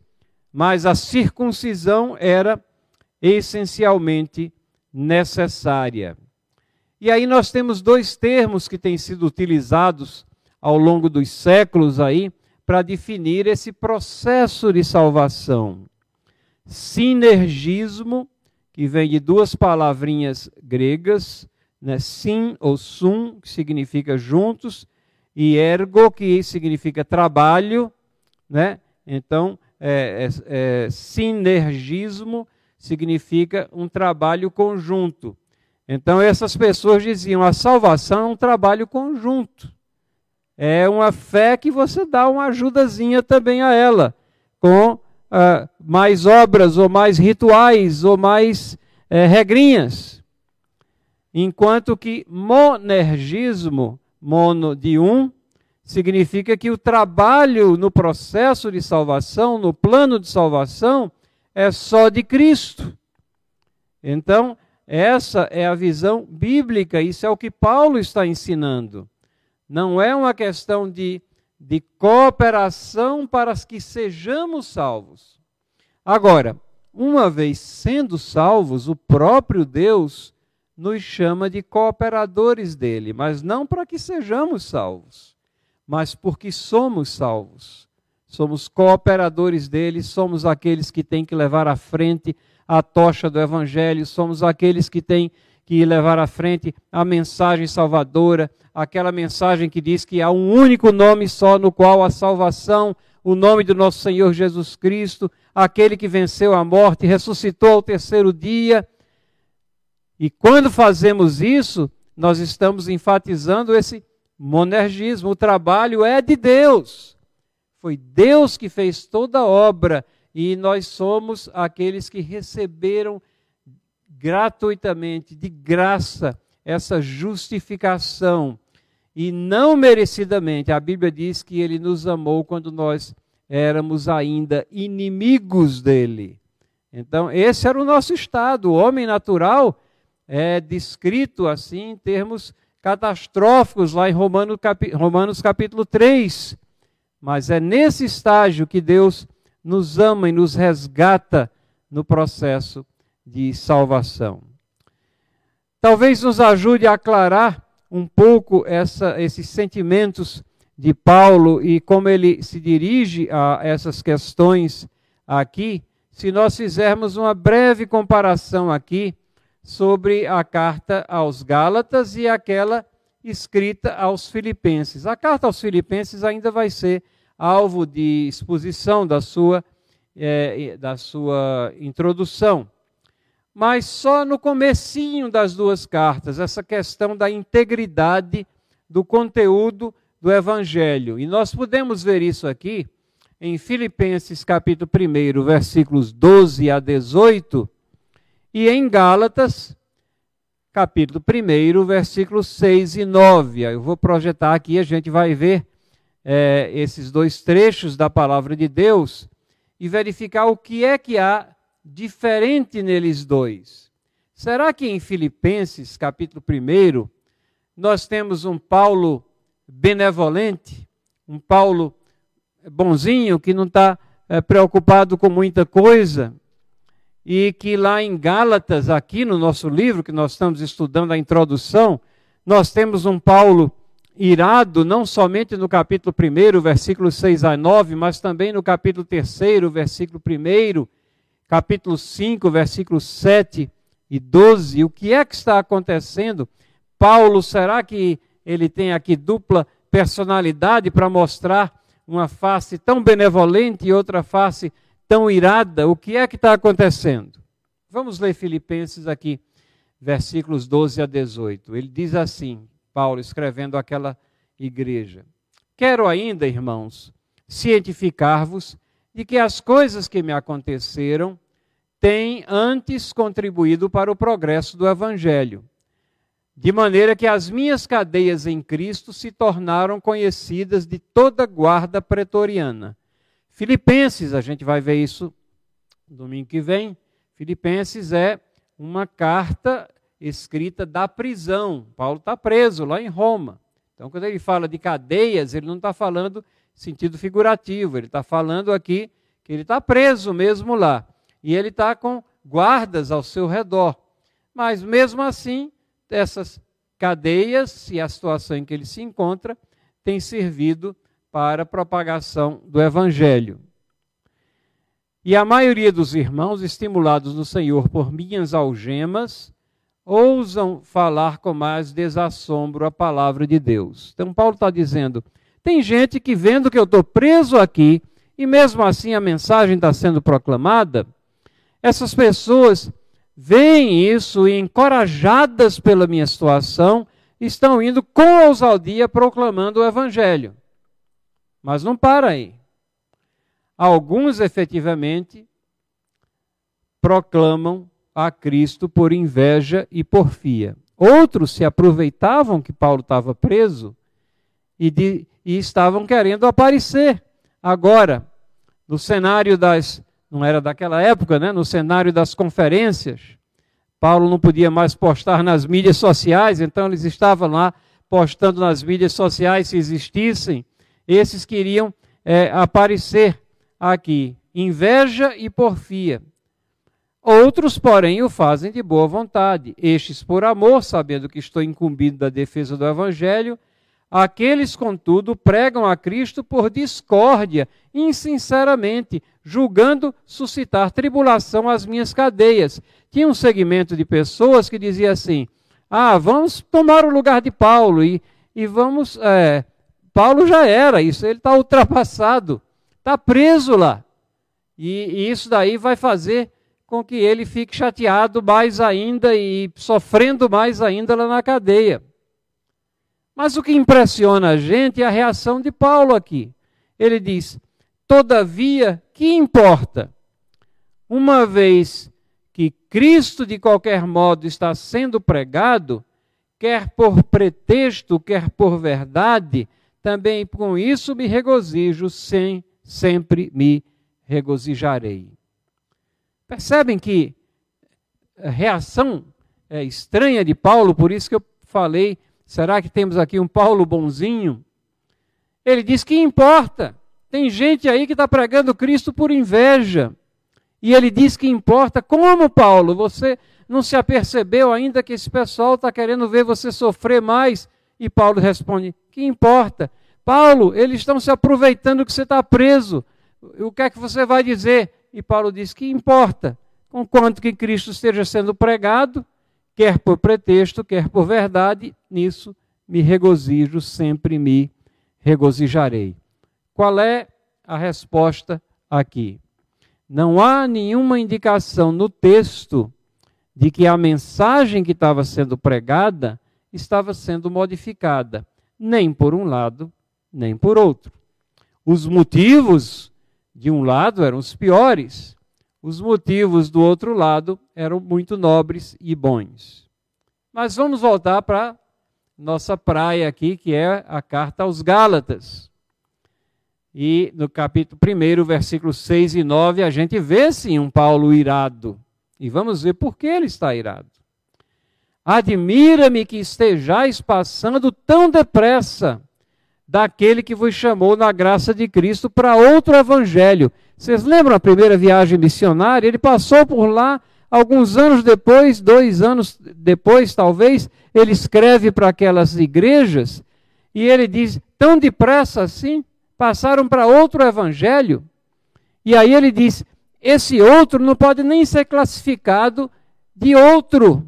mas a circuncisão era essencialmente necessária. E aí nós temos dois termos que têm sido utilizados ao longo dos séculos aí para definir esse processo de salvação. Sinergismo, que vem de duas palavrinhas gregas, né, sim ou sum, que significa juntos, e ergo, que significa trabalho, né? Então, é, é, é, sinergismo significa um trabalho conjunto. Então, essas pessoas diziam: a salvação é um trabalho conjunto é uma fé que você dá uma ajudazinha também a ela, com uh, mais obras, ou mais rituais, ou mais uh, regrinhas. Enquanto que monergismo, mono de um, significa que o trabalho no processo de salvação, no plano de salvação, é só de Cristo. Então, essa é a visão bíblica, isso é o que Paulo está ensinando. Não é uma questão de, de cooperação para que sejamos salvos. Agora, uma vez sendo salvos, o próprio Deus nos chama de cooperadores dele, mas não para que sejamos salvos, mas porque somos salvos. Somos cooperadores dele, somos aqueles que têm que levar à frente a tocha do evangelho, somos aqueles que têm que levar à frente a mensagem salvadora, aquela mensagem que diz que há um único nome só no qual a salvação, o nome do nosso Senhor Jesus Cristo, aquele que venceu a morte, ressuscitou ao terceiro dia. E quando fazemos isso, nós estamos enfatizando esse monergismo. O trabalho é de Deus. Foi Deus que fez toda a obra e nós somos aqueles que receberam gratuitamente, de graça, essa justificação e não merecidamente. A Bíblia diz que ele nos amou quando nós éramos ainda inimigos dele. Então, esse era o nosso estado. O homem natural é descrito assim em termos catastróficos lá em Romanos, capi Romanos capítulo 3. Mas é nesse estágio que Deus nos ama e nos resgata no processo de salvação. Talvez nos ajude a aclarar um pouco essa, esses sentimentos de Paulo e como ele se dirige a essas questões aqui, se nós fizermos uma breve comparação aqui sobre a carta aos Gálatas e aquela escrita aos Filipenses. A carta aos Filipenses ainda vai ser alvo de exposição da sua, é, da sua introdução mas só no comecinho das duas cartas, essa questão da integridade do conteúdo do evangelho. E nós podemos ver isso aqui em Filipenses capítulo 1, versículos 12 a 18, e em Gálatas capítulo 1, versículos 6 e 9. Eu vou projetar aqui, a gente vai ver é, esses dois trechos da palavra de Deus e verificar o que é que há diferente neles dois. Será que em Filipenses, capítulo 1, nós temos um Paulo benevolente, um Paulo bonzinho, que não está é, preocupado com muita coisa, e que lá em Gálatas, aqui no nosso livro, que nós estamos estudando a introdução, nós temos um Paulo irado, não somente no capítulo 1, versículos 6 a 9, mas também no capítulo 3, versículo 1 capítulo 5, versículos 7 e 12, o que é que está acontecendo? Paulo, será que ele tem aqui dupla personalidade para mostrar uma face tão benevolente e outra face tão irada? O que é que está acontecendo? Vamos ler Filipenses aqui, versículos 12 a 18. Ele diz assim, Paulo escrevendo àquela igreja: Quero ainda, irmãos, cientificar-vos de que as coisas que me aconteceram têm antes contribuído para o progresso do Evangelho, de maneira que as minhas cadeias em Cristo se tornaram conhecidas de toda a guarda pretoriana. Filipenses, a gente vai ver isso domingo que vem. Filipenses é uma carta escrita da prisão. Paulo está preso lá em Roma. Então, quando ele fala de cadeias, ele não está falando sentido figurativo. Ele está falando aqui que ele está preso mesmo lá. E ele está com guardas ao seu redor. Mas mesmo assim, essas cadeias e a situação em que ele se encontra tem servido para a propagação do evangelho. E a maioria dos irmãos, estimulados no Senhor por minhas algemas, ousam falar com mais desassombro a palavra de Deus. Então, Paulo está dizendo: tem gente que vendo que eu estou preso aqui, e mesmo assim a mensagem está sendo proclamada, essas pessoas veem isso e, encorajadas pela minha situação, estão indo com ousadia proclamando o Evangelho. Mas não para aí. Alguns efetivamente proclamam a Cristo por inveja e porfia. Outros se aproveitavam que Paulo estava preso e, de, e estavam querendo aparecer. Agora, no cenário das, não era daquela época, né? no cenário das conferências, Paulo não podia mais postar nas mídias sociais, então eles estavam lá postando nas mídias sociais se existissem. Esses queriam é, aparecer aqui. Inveja e porfia. Outros, porém, o fazem de boa vontade, estes por amor, sabendo que estou incumbido da defesa do Evangelho. Aqueles, contudo, pregam a Cristo por discórdia, insinceramente, julgando suscitar tribulação às minhas cadeias. Tinha um segmento de pessoas que dizia assim: ah, vamos tomar o lugar de Paulo e, e vamos. É, Paulo já era isso, ele está ultrapassado, está preso lá. E, e isso daí vai fazer com que ele fique chateado mais ainda e sofrendo mais ainda lá na cadeia. Mas o que impressiona a gente é a reação de Paulo aqui. Ele diz: Todavia, que importa? Uma vez que Cristo de qualquer modo está sendo pregado, quer por pretexto, quer por verdade, também com isso me regozijo, sem sempre me regozijarei. Percebem que a reação é estranha de Paulo, por isso que eu falei, será que temos aqui um Paulo bonzinho? Ele diz que importa. Tem gente aí que está pregando Cristo por inveja. E ele diz que importa. Como, Paulo? Você não se apercebeu ainda que esse pessoal está querendo ver você sofrer mais? E Paulo responde: Que importa? Paulo, eles estão se aproveitando que você está preso. O que é que você vai dizer? E Paulo diz que importa, com quanto que Cristo esteja sendo pregado, quer por pretexto, quer por verdade, nisso me regozijo, sempre me regozijarei. Qual é a resposta aqui? Não há nenhuma indicação no texto de que a mensagem que estava sendo pregada estava sendo modificada, nem por um lado, nem por outro. Os motivos de um lado eram os piores, os motivos do outro lado eram muito nobres e bons. Mas vamos voltar para nossa praia aqui, que é a carta aos Gálatas. E no capítulo 1, versículos 6 e 9, a gente vê sim um Paulo irado. E vamos ver por que ele está irado. Admira-me que estejais passando tão depressa daquele que vos chamou na graça de Cristo para outro evangelho. Vocês lembram a primeira viagem missionária? Ele passou por lá alguns anos depois, dois anos depois, talvez, ele escreve para aquelas igrejas e ele diz: tão depressa assim, passaram para outro evangelho. E aí ele diz: esse outro não pode nem ser classificado de outro.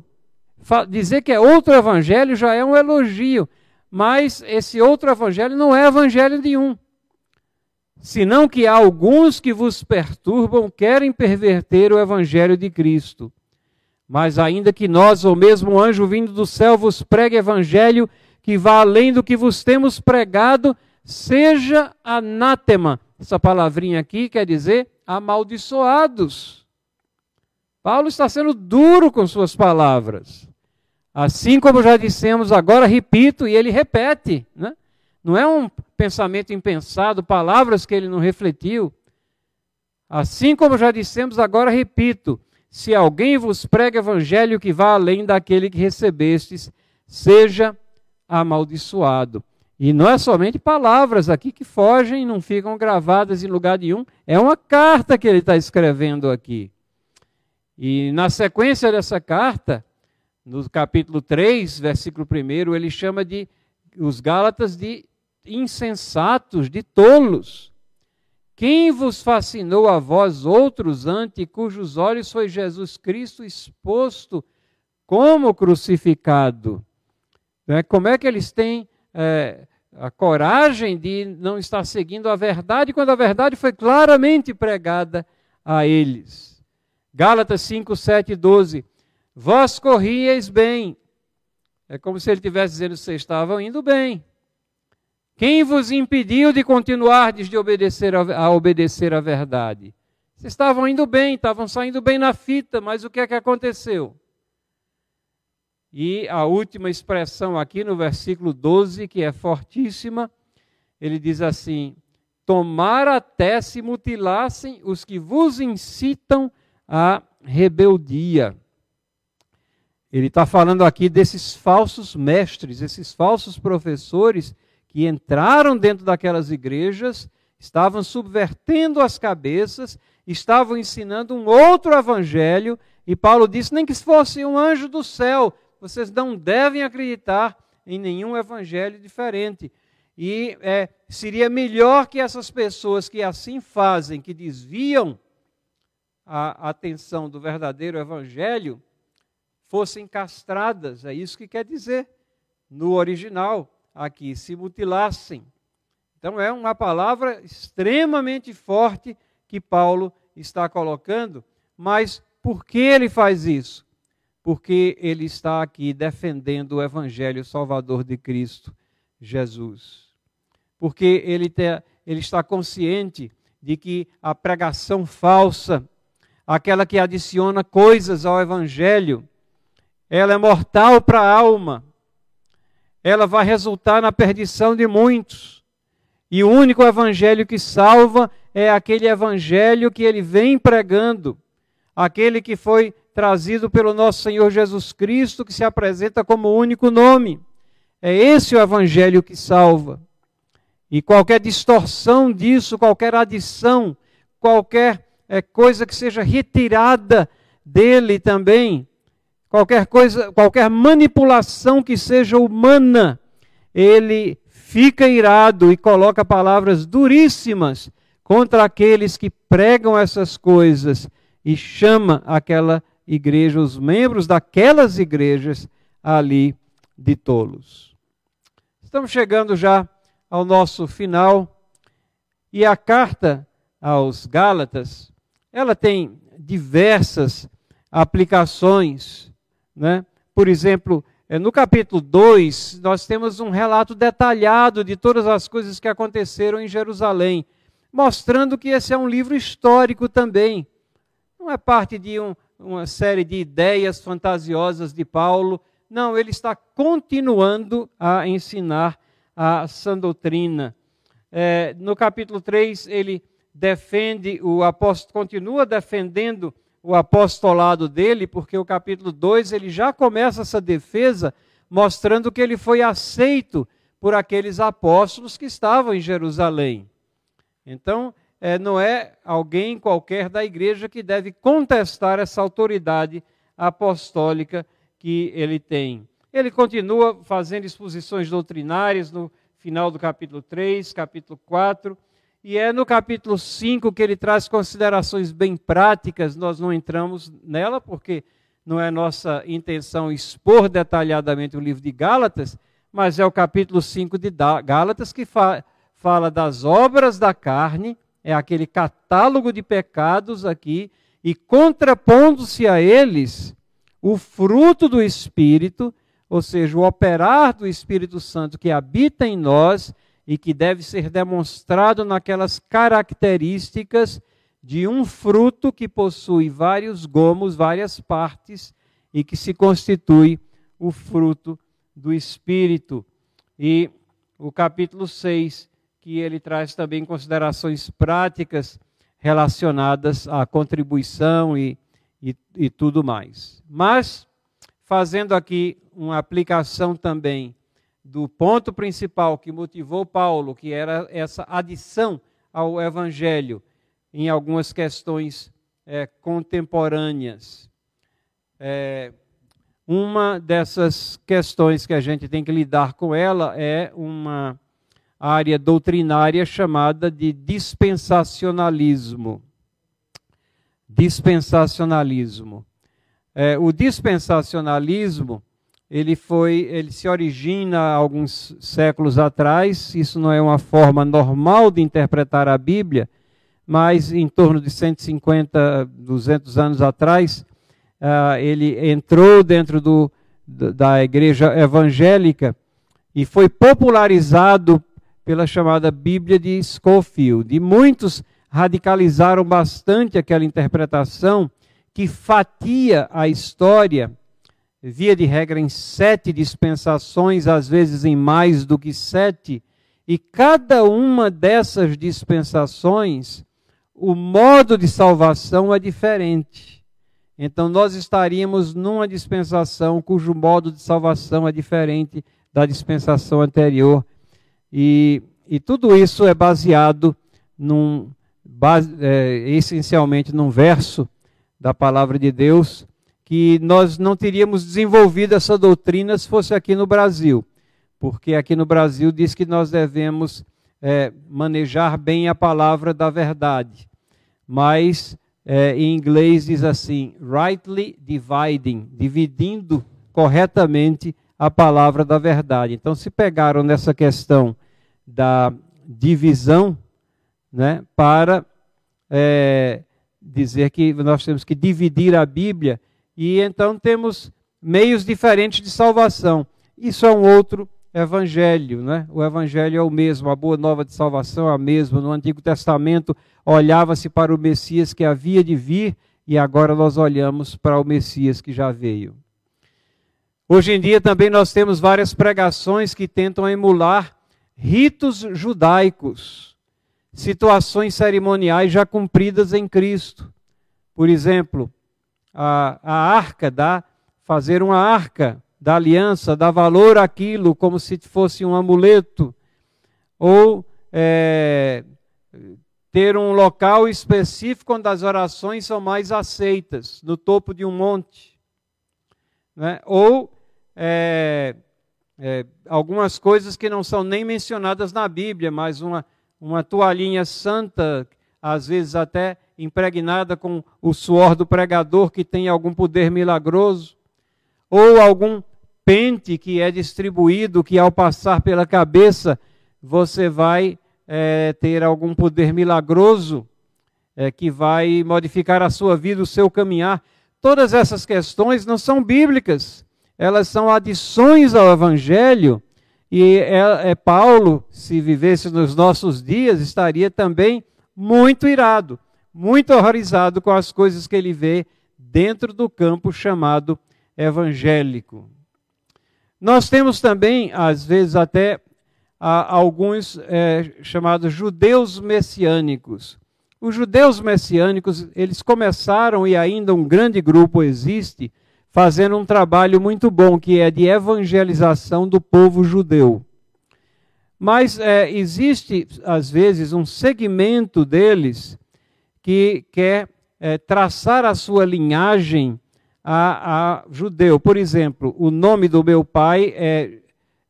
Dizer que é outro evangelho já é um elogio mas esse outro evangelho não é evangelho nenhum. Senão que alguns que vos perturbam, querem perverter o evangelho de Cristo. Mas ainda que nós, ou mesmo o anjo vindo do céu, vos pregue evangelho que vá além do que vos temos pregado, seja anátema. Essa palavrinha aqui quer dizer amaldiçoados. Paulo está sendo duro com suas palavras. Assim como já dissemos, agora repito, e ele repete. Né? Não é um pensamento impensado, palavras que ele não refletiu. Assim como já dissemos, agora repito: se alguém vos prega evangelho que vá além daquele que recebestes, seja amaldiçoado. E não é somente palavras aqui que fogem e não ficam gravadas em lugar nenhum, é uma carta que ele está escrevendo aqui. E na sequência dessa carta, no capítulo 3, versículo 1, ele chama de os Gálatas de insensatos, de tolos. Quem vos fascinou a vós outros ante cujos olhos foi Jesus Cristo exposto como crucificado? Né? Como é que eles têm é, a coragem de não estar seguindo a verdade quando a verdade foi claramente pregada a eles? Gálatas 5, 7 e 12. Vós corrieis bem. É como se ele estivesse dizendo: vocês estavam indo bem. Quem vos impediu de continuar de obedecer a, a obedecer a verdade? Vocês estavam indo bem, estavam saindo bem na fita, mas o que é que aconteceu? E a última expressão aqui no versículo 12, que é fortíssima, ele diz assim: Tomar até se mutilassem os que vos incitam à rebeldia. Ele está falando aqui desses falsos mestres, esses falsos professores que entraram dentro daquelas igrejas, estavam subvertendo as cabeças estavam ensinando um outro evangelho, e Paulo disse: nem que fosse um anjo do céu, vocês não devem acreditar em nenhum evangelho diferente. E é, seria melhor que essas pessoas que assim fazem, que desviam a atenção do verdadeiro evangelho, fossem castradas. É isso que quer dizer no original aqui, se mutilassem. Então é uma palavra extremamente forte que Paulo está colocando, mas por que ele faz isso? Porque ele está aqui defendendo o evangelho salvador de Cristo Jesus. Porque ele, te, ele está consciente de que a pregação falsa, aquela que adiciona coisas ao evangelho, ela é mortal para a alma. Ela vai resultar na perdição de muitos. E o único evangelho que salva é aquele evangelho que ele vem pregando, aquele que foi trazido pelo nosso Senhor Jesus Cristo, que se apresenta como o único nome. É esse o evangelho que salva. E qualquer distorção disso, qualquer adição, qualquer é, coisa que seja retirada dele também, qualquer coisa, qualquer manipulação que seja humana, ele fica irado e coloca palavras duríssimas contra aqueles que pregam essas coisas e chama aquela igreja, os membros daquelas igrejas ali de tolos. Estamos chegando já ao nosso final e a carta aos Gálatas, ela tem diversas aplicações, né? Por exemplo, é, no capítulo 2, nós temos um relato detalhado de todas as coisas que aconteceram em Jerusalém, mostrando que esse é um livro histórico também. Não é parte de um, uma série de ideias fantasiosas de Paulo. Não, ele está continuando a ensinar a sã doutrina. É, no capítulo 3, ele defende, o apóstolo continua defendendo o apostolado dele, porque o capítulo 2 ele já começa essa defesa mostrando que ele foi aceito por aqueles apóstolos que estavam em Jerusalém. Então, é, não é alguém qualquer da igreja que deve contestar essa autoridade apostólica que ele tem. Ele continua fazendo exposições doutrinárias no final do capítulo 3, capítulo 4 e é no capítulo 5 que ele traz considerações bem práticas, nós não entramos nela, porque não é nossa intenção expor detalhadamente o livro de Gálatas, mas é o capítulo 5 de Gálatas que fa fala das obras da carne, é aquele catálogo de pecados aqui, e contrapondo-se a eles, o fruto do Espírito, ou seja, o operar do Espírito Santo que habita em nós e que deve ser demonstrado naquelas características de um fruto que possui vários gomos, várias partes e que se constitui o fruto do Espírito. E o capítulo 6, que ele traz também considerações práticas relacionadas à contribuição e, e, e tudo mais. Mas, fazendo aqui uma aplicação também do ponto principal que motivou Paulo, que era essa adição ao Evangelho em algumas questões é, contemporâneas. É, uma dessas questões que a gente tem que lidar com ela é uma área doutrinária chamada de dispensacionalismo. Dispensacionalismo. É, o dispensacionalismo ele foi, ele se origina alguns séculos atrás. Isso não é uma forma normal de interpretar a Bíblia, mas em torno de 150, 200 anos atrás, uh, ele entrou dentro do, da igreja evangélica e foi popularizado pela chamada Bíblia de Scofield. E muitos radicalizaram bastante aquela interpretação que fatia a história via de regra, em sete dispensações, às vezes em mais do que sete, e cada uma dessas dispensações, o modo de salvação é diferente. Então, nós estaríamos numa dispensação cujo modo de salvação é diferente da dispensação anterior. E, e tudo isso é baseado num base, é, essencialmente num verso da palavra de Deus, que nós não teríamos desenvolvido essa doutrina se fosse aqui no Brasil, porque aqui no Brasil diz que nós devemos é, manejar bem a palavra da verdade, mas é, em inglês diz assim, rightly dividing, dividindo corretamente a palavra da verdade. Então, se pegaram nessa questão da divisão, né, para é, dizer que nós temos que dividir a Bíblia, e então temos meios diferentes de salvação. Isso é um outro evangelho, né? O evangelho é o mesmo, a boa nova de salvação é a mesma. No Antigo Testamento olhava-se para o Messias que havia de vir e agora nós olhamos para o Messias que já veio. Hoje em dia também nós temos várias pregações que tentam emular ritos judaicos, situações cerimoniais já cumpridas em Cristo. Por exemplo, a, a arca dá fazer uma arca da aliança, dá valor àquilo como se fosse um amuleto, ou é, ter um local específico onde as orações são mais aceitas, no topo de um monte. Né? Ou é, é, algumas coisas que não são nem mencionadas na Bíblia, mas uma, uma toalhinha santa, às vezes até impregnada com o suor do pregador, que tem algum poder milagroso, ou algum pente que é distribuído, que ao passar pela cabeça você vai é, ter algum poder milagroso é, que vai modificar a sua vida, o seu caminhar. Todas essas questões não são bíblicas, elas são adições ao Evangelho. E é, é Paulo, se vivesse nos nossos dias, estaria também muito irado, muito horrorizado com as coisas que ele vê dentro do campo chamado evangélico. Nós temos também, às vezes, até alguns é, chamados judeus messiânicos. Os judeus messiânicos, eles começaram, e ainda um grande grupo existe, fazendo um trabalho muito bom, que é de evangelização do povo judeu. Mas é, existe, às vezes, um segmento deles que quer é, traçar a sua linhagem a, a judeu. Por exemplo, o nome do meu pai é,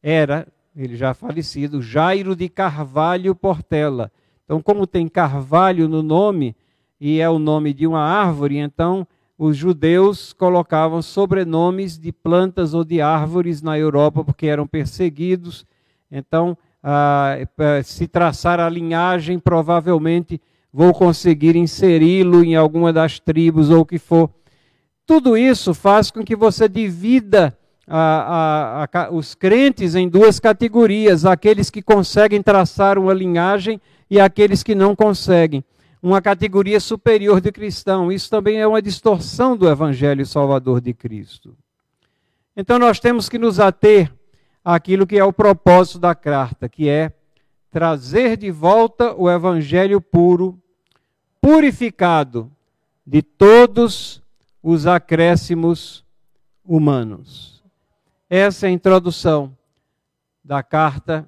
era, ele já falecido, Jairo de Carvalho Portela. Então, como tem Carvalho no nome, e é o nome de uma árvore, então os judeus colocavam sobrenomes de plantas ou de árvores na Europa porque eram perseguidos. Então, ah, se traçar a linhagem, provavelmente vou conseguir inseri-lo em alguma das tribos ou o que for. Tudo isso faz com que você divida a, a, a, os crentes em duas categorias: aqueles que conseguem traçar uma linhagem e aqueles que não conseguem. Uma categoria superior de cristão. Isso também é uma distorção do Evangelho Salvador de Cristo. Então nós temos que nos ater àquilo que é o propósito da carta, que é trazer de volta o Evangelho puro, purificado de todos os acréscimos humanos. Essa é a introdução da carta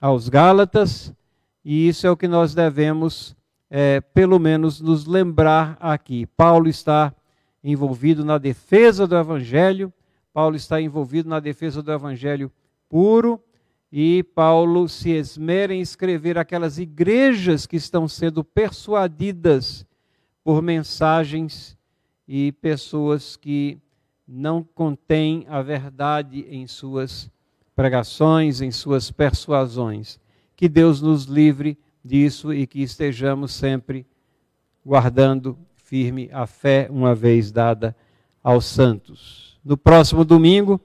aos Gálatas, e isso é o que nós devemos, é, pelo menos, nos lembrar aqui. Paulo está envolvido na defesa do Evangelho, Paulo está envolvido na defesa do Evangelho puro, e Paulo se esmera em escrever aquelas igrejas que estão sendo persuadidas por mensagens e pessoas que não contêm a verdade em suas pregações, em suas persuasões. Que Deus nos livre disso e que estejamos sempre guardando firme a fé, uma vez dada aos santos. No próximo domingo,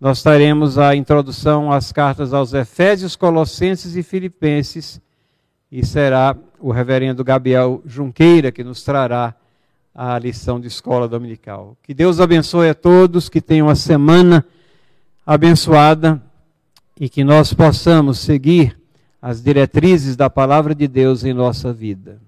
nós teremos a introdução às cartas aos Efésios, Colossenses e Filipenses, e será o reverendo Gabriel Junqueira que nos trará a lição de escola dominical. Que Deus abençoe a todos, que tenham uma semana abençoada e que nós possamos seguir as diretrizes da palavra de Deus em nossa vida.